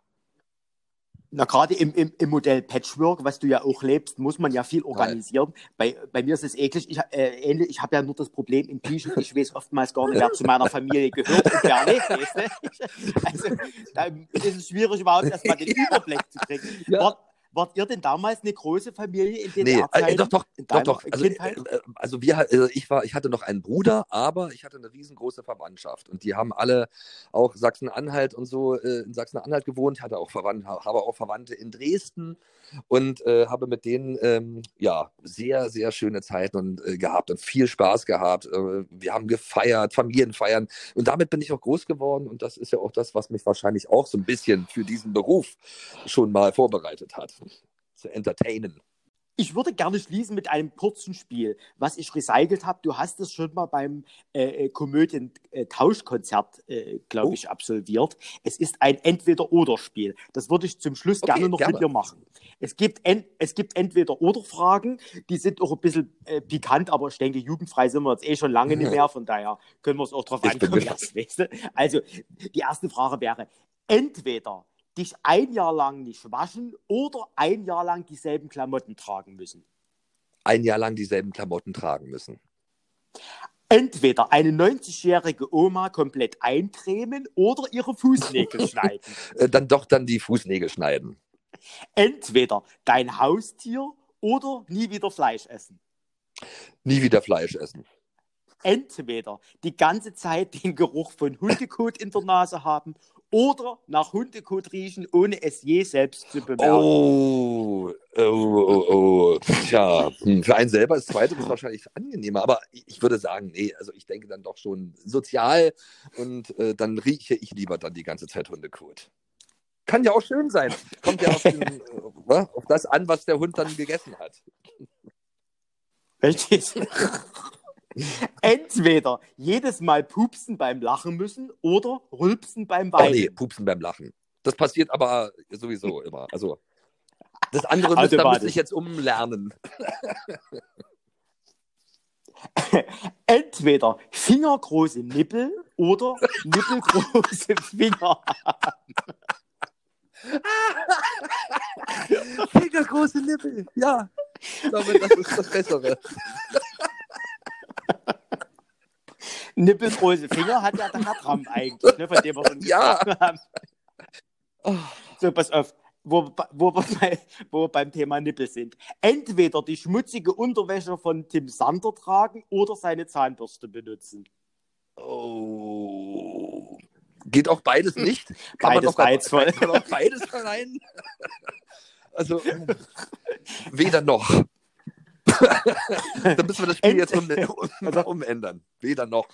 S1: Na, gerade im, im, im Modell Patchwork, was du ja auch lebst, muss man ja viel organisieren. Bei, bei mir ist es eklig. Ich, äh, ähnlich, ich habe ja nur das Problem im T-Shirt, ich weiß oftmals gar nicht, wer zu meiner Familie gehört und wer nicht. Weißt du? Also, da ist es schwierig, überhaupt erstmal den Überblick zu kriegen. Ja. Wart ihr denn damals eine große Familie in den
S2: nee, äh, doch, doch, doch, doch. Also, äh, äh, also wir, also ich war, ich hatte noch einen Bruder, aber ich hatte eine riesengroße Verwandtschaft. Und die haben alle auch Sachsen-Anhalt und so äh, in Sachsen-Anhalt gewohnt, hatte auch Verwandte, habe auch Verwandte in Dresden und äh, habe mit denen ähm, ja sehr, sehr schöne Zeiten und, äh, gehabt und viel Spaß gehabt. Wir haben gefeiert, Familienfeiern und damit bin ich auch groß geworden. Und das ist ja auch das, was mich wahrscheinlich auch so ein bisschen für diesen Beruf schon mal vorbereitet hat, zu entertainen.
S1: Ich würde gerne schließen mit einem kurzen Spiel, was ich recycelt habe. Du hast es schon mal beim äh, äh Komödien-Tauschkonzert, äh, glaube oh. ich, absolviert. Es ist ein Entweder-Oder-Spiel. Das würde ich zum Schluss okay, gerne noch gerne. mit dir machen. Es gibt, es gibt Entweder-Oder-Fragen, die sind auch ein bisschen äh, pikant, aber ich denke, jugendfrei sind wir jetzt eh schon lange nicht mehr. Von daher können wir es auch drauf ankommen lassen. Weißt du? Also, die erste Frage wäre: Entweder dich ein Jahr lang nicht waschen oder ein Jahr lang dieselben Klamotten tragen müssen?
S2: Ein Jahr lang dieselben Klamotten tragen müssen.
S1: Entweder eine 90-jährige Oma komplett eincremen oder ihre Fußnägel schneiden.
S2: Äh, dann doch dann die Fußnägel schneiden.
S1: Entweder dein Haustier oder nie wieder Fleisch essen.
S2: Nie wieder Fleisch essen
S1: entweder die ganze Zeit den Geruch von Hundekot in der Nase haben oder nach Hundekot riechen, ohne es je selbst zu bemerken.
S2: Oh, oh, oh, oh. Tja, hm, für einen selber ist zweiteres wahrscheinlich angenehmer, aber ich würde sagen, nee, also ich denke dann doch schon sozial und äh, dann rieche ich lieber dann die ganze Zeit Hundekot. Kann ja auch schön sein. Kommt ja auf, den, äh, auf das an, was der Hund dann gegessen hat.
S1: Richtig. Entweder jedes Mal pupsen beim Lachen müssen oder rülpsen beim Weinen. Oh nee,
S2: pupsen beim Lachen. Das passiert aber sowieso immer. Also das andere also, müsste, müsste ich jetzt umlernen.
S1: Entweder fingergroße Nippel oder nippelgroße Finger.
S2: Fingergroße Nippel, ja. Ich glaube, das ist das Bessere.
S1: Nippelgroße Finger hat ja der Herr Trump eigentlich, ne, von dem wir schon
S2: ja. haben.
S1: So, pass auf, wo, wo, wir bei, wo wir beim Thema Nippel sind. Entweder die schmutzige Unterwäsche von Tim Sander tragen oder seine Zahnbürste benutzen.
S2: Oh. Geht auch beides nicht?
S1: Kann beides reizvoll.
S2: Kann auch beides verneinen? Also, weder noch. Dann müssen wir das Spiel jetzt um, um, umändern. Weder noch.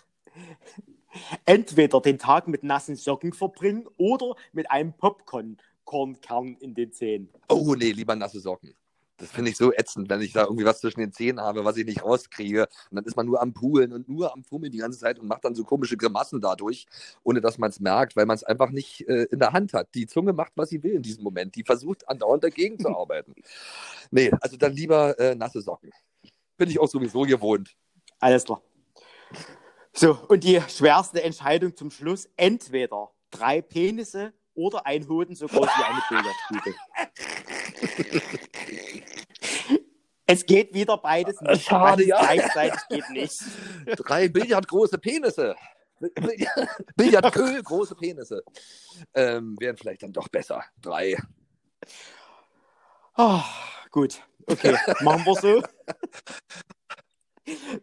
S1: Entweder den Tag mit nassen Socken verbringen oder mit einem Popcorn-Kern in den Zähnen.
S2: Oh nee, lieber nasse Socken. Das finde ich so ätzend, wenn ich da irgendwie was zwischen den Zähnen habe, was ich nicht rauskriege. Und dann ist man nur am Poolen und nur am Fummeln die ganze Zeit und macht dann so komische Grimassen dadurch, ohne dass man es merkt, weil man es einfach nicht äh, in der Hand hat. Die Zunge macht, was sie will in diesem Moment. Die versucht andauernd dagegen zu arbeiten. Nee, also dann lieber äh, nasse Socken. Bin ich auch sowieso gewohnt.
S1: Alles klar. So, und die schwerste Entscheidung zum Schluss: entweder drei Penisse oder ein Hoden so groß wie eine Billardkugel. es geht wieder beides
S2: nicht. Schade, ja.
S1: Gleichzeitig geht nicht.
S2: Drei Billardgroße Penisse. Billardköhl, große Penisse. Ähm, wären vielleicht dann doch besser. Drei.
S1: Ah, gut, okay, machen wir so.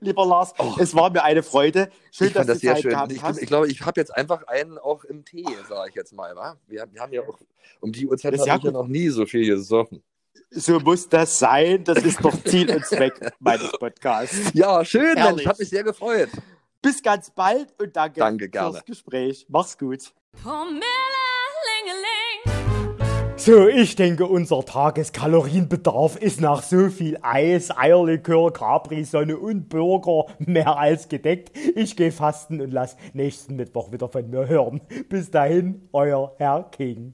S1: Lieber Lars,
S2: Oh.
S1: es war mir eine Freude. Schön,
S2: ich
S1: dass
S2: das
S1: du
S2: sehr
S1: Zeit
S2: schön.
S1: gehabt
S2: Ich,
S1: hast.
S2: ich glaube, ich habe jetzt einfach einen auch im Tee, sage ich jetzt mal. Wa? Wir, wir haben ja auch um die Uhrzeit
S1: ja
S2: noch nie so viel gesoffen.
S1: So muss das sein. Das ist doch Ziel und Zweck meines Podcasts.
S2: Ja, schön,
S1: Herrlich.
S2: Mensch. Hat mich sehr gefreut.
S1: Bis ganz bald und danke,
S2: Danke, gerne.
S1: fürs Gespräch. Mach's gut. So, ich denke, unser Tageskalorienbedarf ist nach so viel Eis, Eierlikör, Capri-Sonne und Burger mehr als gedeckt. Ich gehe fasten und lass nächsten Mittwoch wieder von mir hören. Bis dahin, euer Herr King.